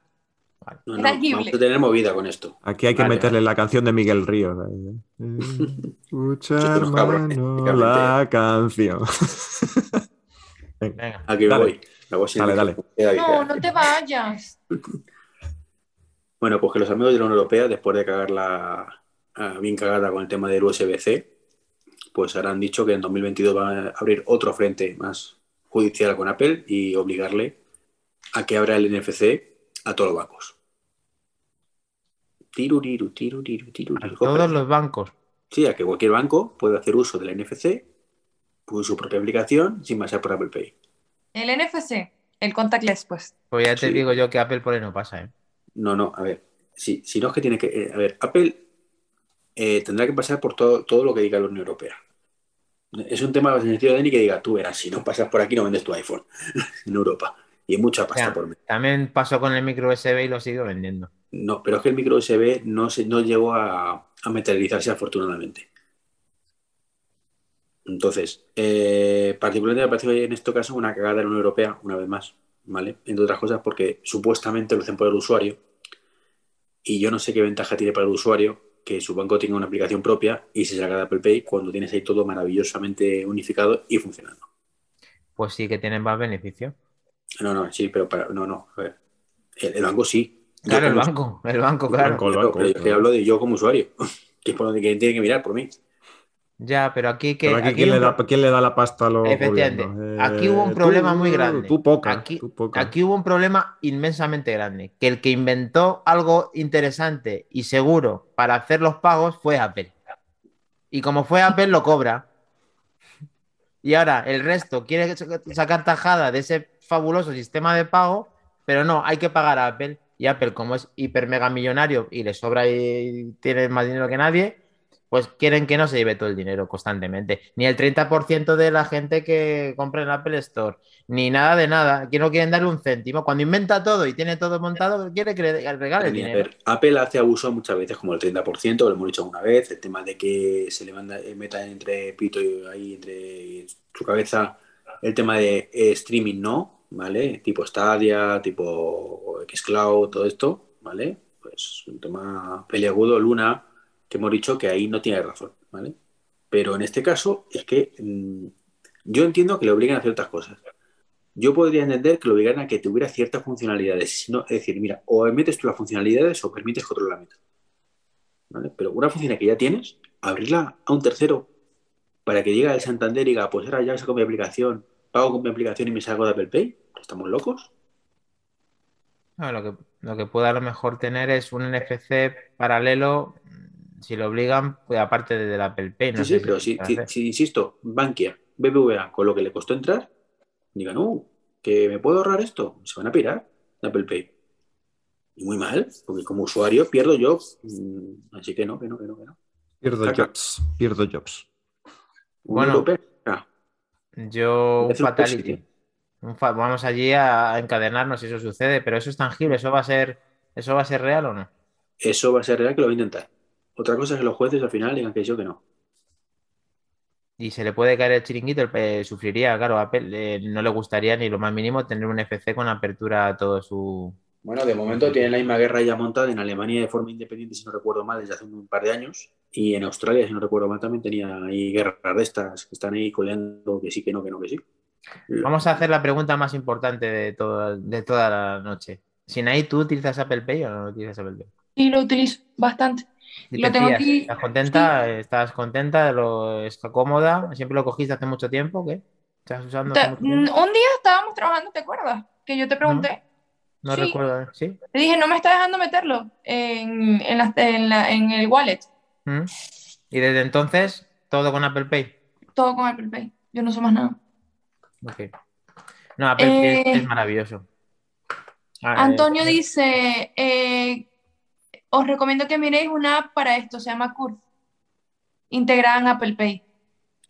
No, no, Tangible. vamos a tener movida con esto. Aquí hay que Vale, meterle la canción de Miguel Ríos. Escucha, hermano, la canción. Venga. Aquí me Dale. voy. Dale, dale. Queda No, no te vayas. Bueno, pues que los amigos de la Unión Europea, después de cagarla ah, bien cagada con el tema del USB-C, pues ahora han dicho que en 2022 van a abrir otro frente más judicial con Apple y obligarle a que abra el NFC a todos los bancos. Tiruriru, tiruriru, A tiruriru. todos los bancos. Sí, a que cualquier banco puede hacer uso del NFC por su propia aplicación sin pasar por Apple Pay. El NFC, el contactless, pues. Pues ya te Sí. digo yo que Apple por ahí no pasa, ¿eh? No, no, a ver. Si, si no es que tiene que. eh, a ver, Apple eh, tendrá que pasar por todo, todo lo que diga la Unión Europea. Es un tema sencillo de ni que diga, tú verás, si no pasas por aquí no vendes tu iPhone en Europa. Y mucha pasta por medio. También pasó con el micro USB y lo sigo vendiendo. No, pero es que el micro USB no, se, no llegó a, a materializarse afortunadamente. Entonces, eh, particularmente me parece en este caso una cagada de la Unión Europea, una vez más, ¿vale? Entre otras cosas porque supuestamente lo hacen por el usuario y yo no sé qué ventaja tiene para el usuario que su banco tenga una aplicación propia y se salga de Apple Pay cuando tienes ahí todo maravillosamente unificado y funcionando. Pues sí que tienen más beneficio. No, no, sí, pero para, no, no, a ver. El, el banco sí. Claro, el banco, el banco, claro. banco, el Claro, banco, pero yo que hablo de yo como usuario, que es por donde que tiene que mirar por mí. Ya, pero aquí que. Pero aquí, aquí ¿quién, le da, quién le da la pasta a los Efectivamente. Aquí hubo un tú- problema muy grande. Tú poca, Aquí, tú poca. aquí hubo un problema inmensamente grande. Que el que inventó algo interesante y seguro para hacer los pagos fue Apple. Y como fue Apple, lo cobra. Y ahora el resto quiere sacar tajada de ese fabuloso sistema de pago, pero no, hay que pagar a Apple. Y Apple, como es hiper mega millonario y le sobra y tiene más dinero que nadie, pues quieren que no se lleve todo el dinero constantemente. Ni el 30% de la gente que compra en Apple Store, ni nada de nada. Que no quieren darle un céntimo. Cuando inventa todo y tiene todo montado, quiere que le regale el a dinero. ver, Apple hace abuso muchas veces, como el 30%, lo hemos dicho una vez, el tema de que se le manda, eh, meta entre pito y ahí, entre su cabeza, el tema de eh, streaming no, ¿vale? Tipo Stadia, tipo Xcloud, todo esto, ¿vale? Pues un tema peliagudo, Luna, que hemos dicho que ahí no tiene razón, ¿vale? Pero en este caso es que mm, yo entiendo que le obligan a ciertas cosas. Yo podría entender que lo obligaran a que tuviera ciertas funcionalidades. No- es decir, mira, o metes tú las funcionalidades o permites que otro la meta. ¿Vale? Pero una funcionalidad que ya tienes, abrirla a un tercero para que llegue al Santander y diga, pues ahora ya saco mi aplicación, pago con mi aplicación y me salgo de Apple Pay. ¿Estamos locos? No, lo, que, lo que puede a lo mejor tener es un NFC paralelo. Si lo obligan, pues aparte de- del Apple Pay. No sí, sé sí, si pero si, insisto, Bankia, BBVA, con lo que le costó entrar, digan, no, que me puedo ahorrar esto, se van a pirar de Apple Pay. Y muy mal, porque como usuario pierdo yo. Mm, Así que no, que no, que no, que no. Pierdo jobs, pierdo jobs. Bueno. Yo, un fatality. sitio. Un fa- Vamos allí a, a encadenarnos si eso sucede, pero eso es tangible, eso va a ser, eso va a ser real o no. eso va a ser real que lo voy a intentar. Otra cosa es que los jueces al final digan que sí o que no. Y se le puede caer el chiringuito, el sufriría, claro, a Apple eh, no le gustaría ni lo más mínimo tener un FC con apertura a todo su. Bueno, de momento tienen la misma guerra ya montada en Alemania de forma independiente, si no recuerdo mal, desde hace un par de años. Y en Australia, si no recuerdo mal, también tenía ahí guerras de estas que están ahí coleando que sí, que no, que no, que sí. Vamos a hacer la pregunta más importante de, todo, de toda la noche. Sinaí, ¿tú utilizas Apple Pay o no utilizas Apple Pay? Y lo utilizo bastante. ¿Y Lo te tengo aquí- ¿Estás contenta? ¿Estás contenta? ¿Lo, ¿Está cómoda? ¿Siempre lo cogiste hace mucho tiempo? ¿Qué? ¿Estás usando Te- un día estábamos trabajando, ¿te acuerdas? Que yo te pregunté. No sí. recuerdo, ¿eh? ¿sí? Te dije, no me está dejando meterlo en, en, la- en la- en el wallet. ¿Mm? Y desde entonces, todo con Apple Pay. Todo con Apple Pay. Yo no sé más nada. Ok. No, Apple Pay es, Eh, es maravilloso. Ah, eh, Antonio dice, eh, os recomiendo que miréis una app para esto, se llama Curve, integrada en Apple Pay.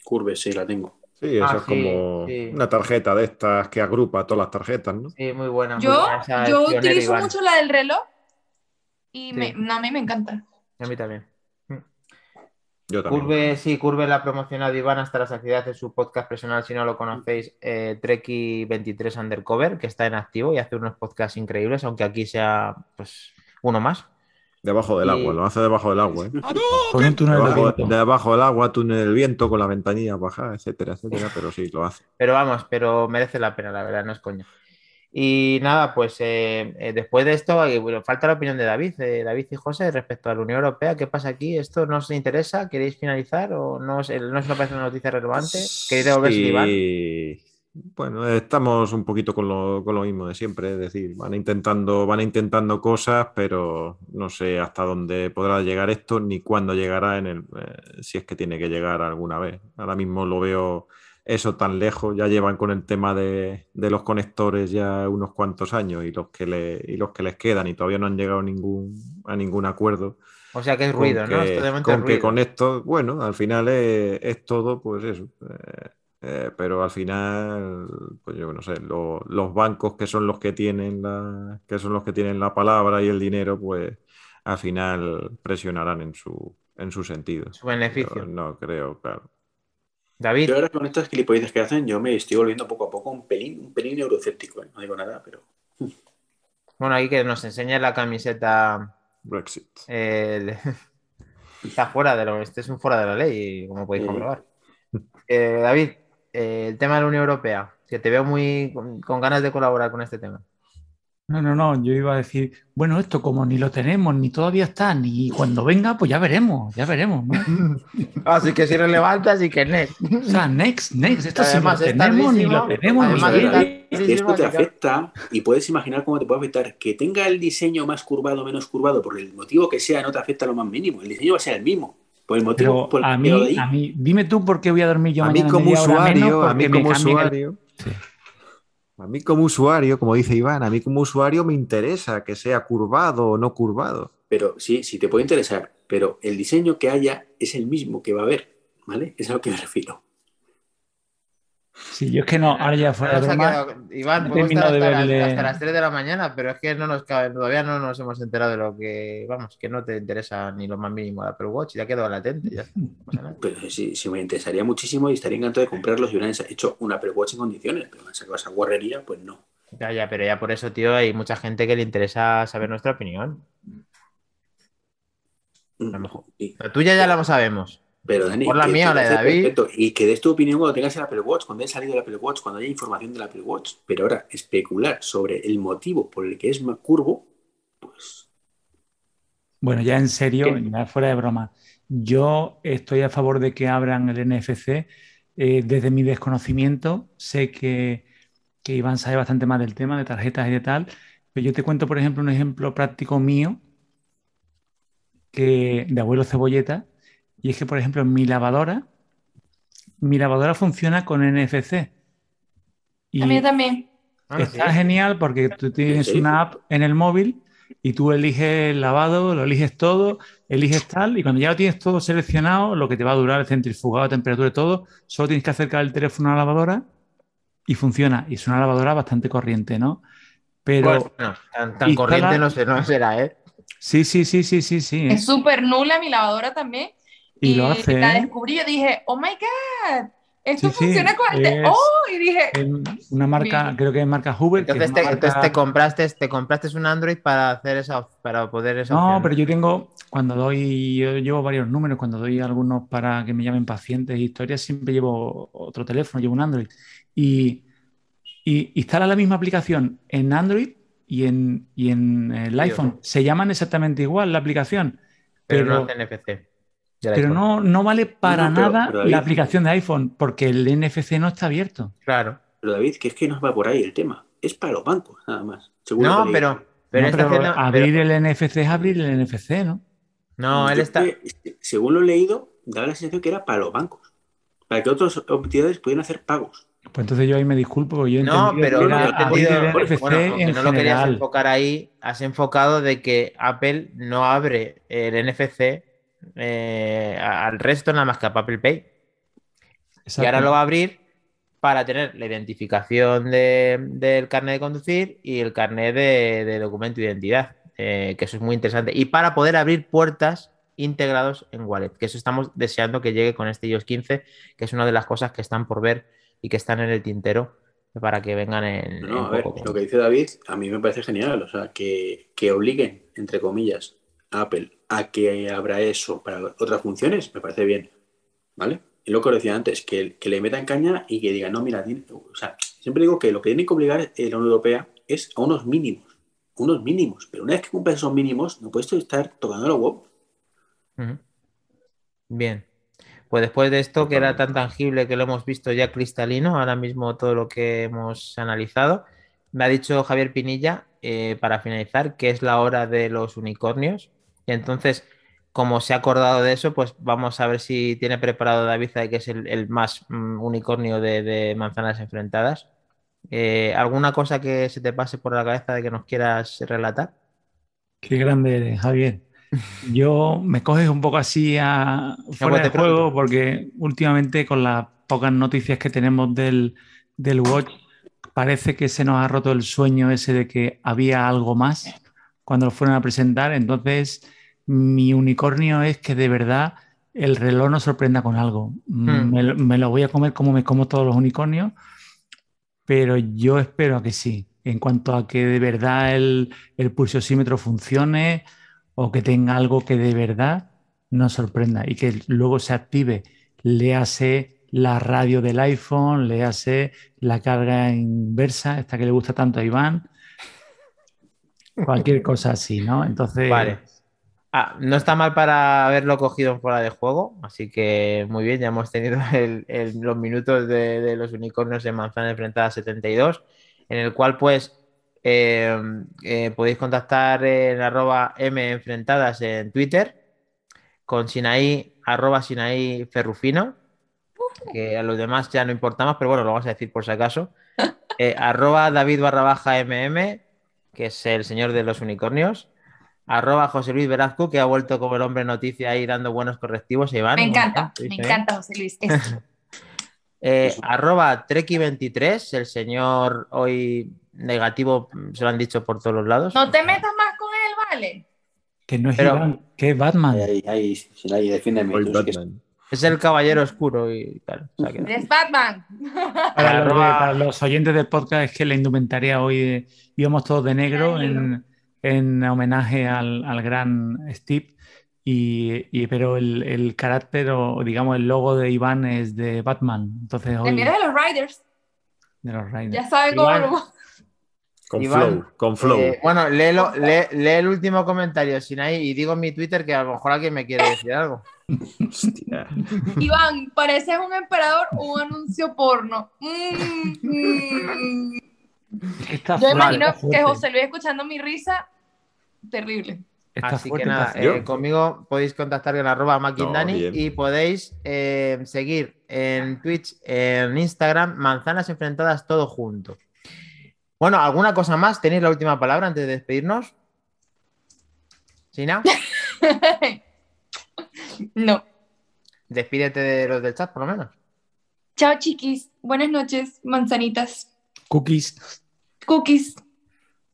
Curve, sí, la tengo. Sí, eso Ah, es sí, como sí. una tarjeta de estas que agrupa todas las tarjetas, ¿no? Sí, muy buena. muy Yo, buena. Esa es yo utilizo mucho la del reloj y Sí. me- no, a mí me encanta. A mí también. Yo también. Curve, sí, Curve la ha promocionado Iván hasta la saciedad de su podcast personal, si no lo conocéis, eh, Treki23 Undercover, que está en activo y hace unos podcasts increíbles, aunque aquí sea pues uno más. Debajo del Y- agua, lo hace debajo del agua, ¿eh? Con un túnel de Debajo, viento. debajo del agua, túnel del viento, con la ventanilla baja, etcétera, etcétera, pero sí, lo hace. Pero vamos, pero merece la pena, la verdad, no es coña. Y nada, pues eh, eh, después de esto, eh, bueno, falta la opinión de David, eh, David y José respecto a la Unión Europea. ¿Qué pasa aquí? ¿Esto no os interesa? ¿Queréis finalizar o no os, no os parece una noticia relevante? ¿Queréis Iván? Bueno, estamos un poquito con lo, con lo mismo de siempre, es decir, van intentando, van intentando cosas, pero no sé hasta dónde podrá llegar esto ni cuándo llegará en el, si es que tiene que llegar alguna vez. Ahora mismo lo veo eso tan lejos, ya llevan con el tema de, de los conectores ya unos cuantos años y los que le, y los que les quedan y todavía no han llegado a ningún, a ningún acuerdo. O sea que es Con ruido, ¿no? que- es con que ruido. con esto, bueno, al final es, es todo, pues eso. eh, eh, pero al final, pues yo no sé, lo- los bancos que son los que tienen la, que son los que tienen la palabra y el dinero, pues al final presionarán en su, en su sentido. Su beneficio. Yo no creo, claro. David. Yo ahora con estas gilipolleces que hacen, yo me estoy volviendo poco a poco un pelín, un pelín eurocéptico, ¿eh? no digo nada, pero. Bueno, ahí que nos enseñe la camiseta. Brexit. eh, de- Está fuera de lo. Este es un fuera de la ley, como podéis Sí. comprobar. Eh, David, eh, el tema de la Unión Europea, que te veo muy con, con ganas de colaborar con este tema. No, no, no, yo iba a decir, bueno, esto como ni lo tenemos, ni todavía está, ni cuando venga, pues ya veremos, ya veremos, ¿no? Así que si relevante, así que next. O sea, next, next, esto si lo Además, es tenemos, ni lo tenemos, ni Además, lo es que esto te afecta y puedes imaginar cómo te puede afectar. Que tenga el diseño más curvado o menos curvado, por el motivo que sea, no te afecta lo más mínimo. El diseño va a ser el mismo. Por el motivo Pero por el a que mí, lo de ahí. a mí, dime tú por qué voy a dormir yo a mí como usuario, menos a mí como el- usuario, Sí. A mí como usuario, como dice Iván, a mí como usuario me interesa que sea curvado o no curvado. Pero sí, sí te puede interesar. Pero el diseño que haya es el mismo que va a haber. ¿Vale? Es a lo que me refiero. Sí, yo es que no, ahora ya fuera de broma, Iván, no podemos termino estar de hasta, las- verle- hasta las 3 de la mañana, pero es que no nos cabe- todavía no nos hemos enterado de lo que, vamos, que no te interesa ni lo más mínimo de Apple Watch, ya quedó latente, ya. Pero sí, sí me interesaría muchísimo y estaría encantado de comprarlos y hubieran hecho un Apple Watch en condiciones. Pero me han sacado esa guarrería, pues no. Ya, ya, pero ya por eso, tío, hay mucha gente que le interesa saber nuestra opinión. lo mejor. Sí. La tuya ya la sabemos. Pero Dani, Por la mía o la de David. perfecto. Y que des tu opinión cuando tengas el Apple Watch, cuando haya salido el Apple Watch, cuando haya información del Apple Watch. Pero ahora, especular sobre el motivo por el que es más curvo, pues Bueno, ya en serio, ¿Qué? ya fuera de broma, yo estoy a favor de que abran el NFC. Eh, desde mi desconocimiento, sé que, que Iván sabe bastante más del tema de tarjetas y de tal, pero yo te cuento, por ejemplo, un ejemplo práctico mío que, de abuelo cebolleta, y es que, por ejemplo, mi lavadora, mi lavadora funciona con NFC. Y A mí también. Ah, Está sí. genial porque tú tienes Sí. una app en el móvil y tú eliges el lavado, lo eliges todo, eliges tal, y cuando ya lo tienes todo seleccionado, lo que te va a durar, el centrifugado, temperatura y todo, solo tienes que acercar el teléfono a la lavadora y funciona. Y es una lavadora bastante corriente, ¿no? Pero Bueno, tan, corriente no, sé, no será, ¿eh? sí, sí, sí, sí, sí, sí. ¿eh? Es súper nula mi lavadora también. Y lo hace, la descubrí y yo dije, oh my God, esto Sí, sí, funciona con es- Oh, y dije, Una marca, Bien. creo que es marca Hoover. Entonces te, marca- entonces te compraste, te compraste un Android para hacer esa, para poder esa No, opción. pero yo tengo, cuando doy, yo llevo varios números, cuando doy algunos para que me llamen pacientes e historias, siempre llevo otro teléfono, llevo un Android. Y, y instala la misma aplicación en Android y en, y en el iPhone. Se llaman exactamente igual la aplicación, pero, pero, no hace NFC. Pero no, no vale para No, pero- nada pero David- la aplicación de iPhone, porque el NFC no está abierto. Claro. Pero David, que es que no va por ahí el tema. Es para los bancos, nada más. No, que pero, digo. pero No, está pero haciendo- abrir pero- el NFC es abrir el NFC, ¿no? no, él está. que, según lo he leído, daba la sensación que era para los bancos. Para que otras entidades pudieran hacer pagos. Pues entonces yo ahí me disculpo, porque yo he No, pero que no, lo querías enfocar ahí, has enfocado de que Apple no abre el NFC eh, al resto nada más que a Apple Pay. Y ahora lo va a abrir para tener la identificación de- del carnet de conducir y el carnet de, de documento de identidad, eh, que eso es muy interesante. Y para poder abrir puertas integrados en Wallet, que eso estamos deseando que llegue con este iOS 15, que es una de las cosas que están por ver y que están en el tintero para que vengan en, No, no, en a ver, poco. lo que dice David, a mí me parece genial. O sea, que, que obliguen, entre comillas, a Apple a que abra eso para otras funciones, me parece bien. ¿Vale? Y lo que os decía antes, que, que le metan caña y que digan, no, mira, tiene- o sea, siempre digo que lo que tiene que obligar eh, la Unión Europea es a unos mínimos. Unos mínimos. Pero una vez que cumplas esos mínimos, no puedes estar tocando los huevos. Bien. Pues después de esto, que era tan tangible que lo hemos visto ya cristalino, ahora mismo todo lo que hemos analizado, me ha dicho Javier Pinilla, eh, para finalizar, que es la hora de los unicornios. Y entonces, como se ha acordado de eso, pues vamos a ver si tiene preparado David, que es el, el más mm, unicornio de, de manzanas enfrentadas. Eh, ¿alguna cosa que se te pase por la cabeza de que nos quieras relatar? Qué grande eres, Javier. Yo me coges un poco así a fuera bote de juego porque últimamente con las pocas noticias que tenemos del, del Watch parece que se nos ha roto el sueño ese de que había algo más cuando lo fueron a presentar. Entonces, mi unicornio es que de verdad el reloj nos sorprenda con algo. Mm, Hmm. Me, lo- me lo voy a comer como me como todos los unicornios, pero yo espero a que sí. En cuanto a que de verdad el, el pulsosímetro funcione o que tenga algo que de verdad nos sorprenda y que luego se active, léase la radio del iPhone, léase la carga inversa, esta que le gusta tanto a Iván, cualquier cosa así, ¿no? Entonces, Vale. Ah, no está mal para haberlo cogido en fuera de juego, así que muy bien, ya hemos tenido el- el- los minutos de, de los unicornios en Manzana Enfrentada 72, en el cual pues eh, eh, podéis contactar en arroba M Enfrentadas en Twitter, con Sinaí, arroba Sinaí Ferrufino, que a los demás ya no importamos, pero bueno, lo vamos a decir por si acaso, eh, arroba David barra baja MM, que es el señor de los unicornios, arroba José Luis Verazco, que ha vuelto como el hombre noticia ahí dando buenos correctivos. Iván, Me ¿cómo encanta, me encanta, José Luis. Eh, arroba Treki23, el señor hoy negativo, se lo han dicho por todos los lados. No te metas más con él, ¿vale? que no es Pero- Iván, que es Batman. Ahí, ahí, ahí, defiéndeme. Es el caballero oscuro y tal. o sea que- Eres Batman. Para, los, de- Arroba- para los oyentes del podcast es que la indumentaria hoy eh, íbamos todos de negro en, en homenaje al, al gran Steve, y, y- pero el, el carácter o digamos el logo de Iván es de Batman. Entonces El hoy mío es de los Riders. de los Raiders. Ya saben cómo Iván. lo Con Iván, flow, con flow. Eh, bueno, léelo- lee, lee el último comentario, Sinai, y digo en mi Twitter que a lo mejor alguien me quiere decir algo. Hostia. Iván, pareces un emperador o un anuncio porno. Mm, mm. Está Yo imagino que José Luis escuchando mi risa, terrible. está Así fuerte, que nada, eh, conmigo podéis contactar en arroba maquindani No, y podéis eh, seguir en Twitch, en Instagram, Manzanas Enfrentadas todo junto. Bueno, ¿alguna cosa más? ¿Tenéis la última palabra antes de despedirnos? ¿Sina? no. Despídete de los del chat, por lo menos. Chao, chiquis. Buenas noches, manzanitas. Cookies. Cookies.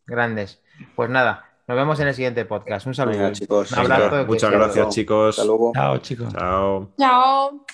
Grandes. Pues nada, nos vemos en el siguiente podcast. Un saludo. Venga, chicos. Un abrazo. Muchas gracias, chicos. Hasta luego. Chao, chicos. Chao. Chao.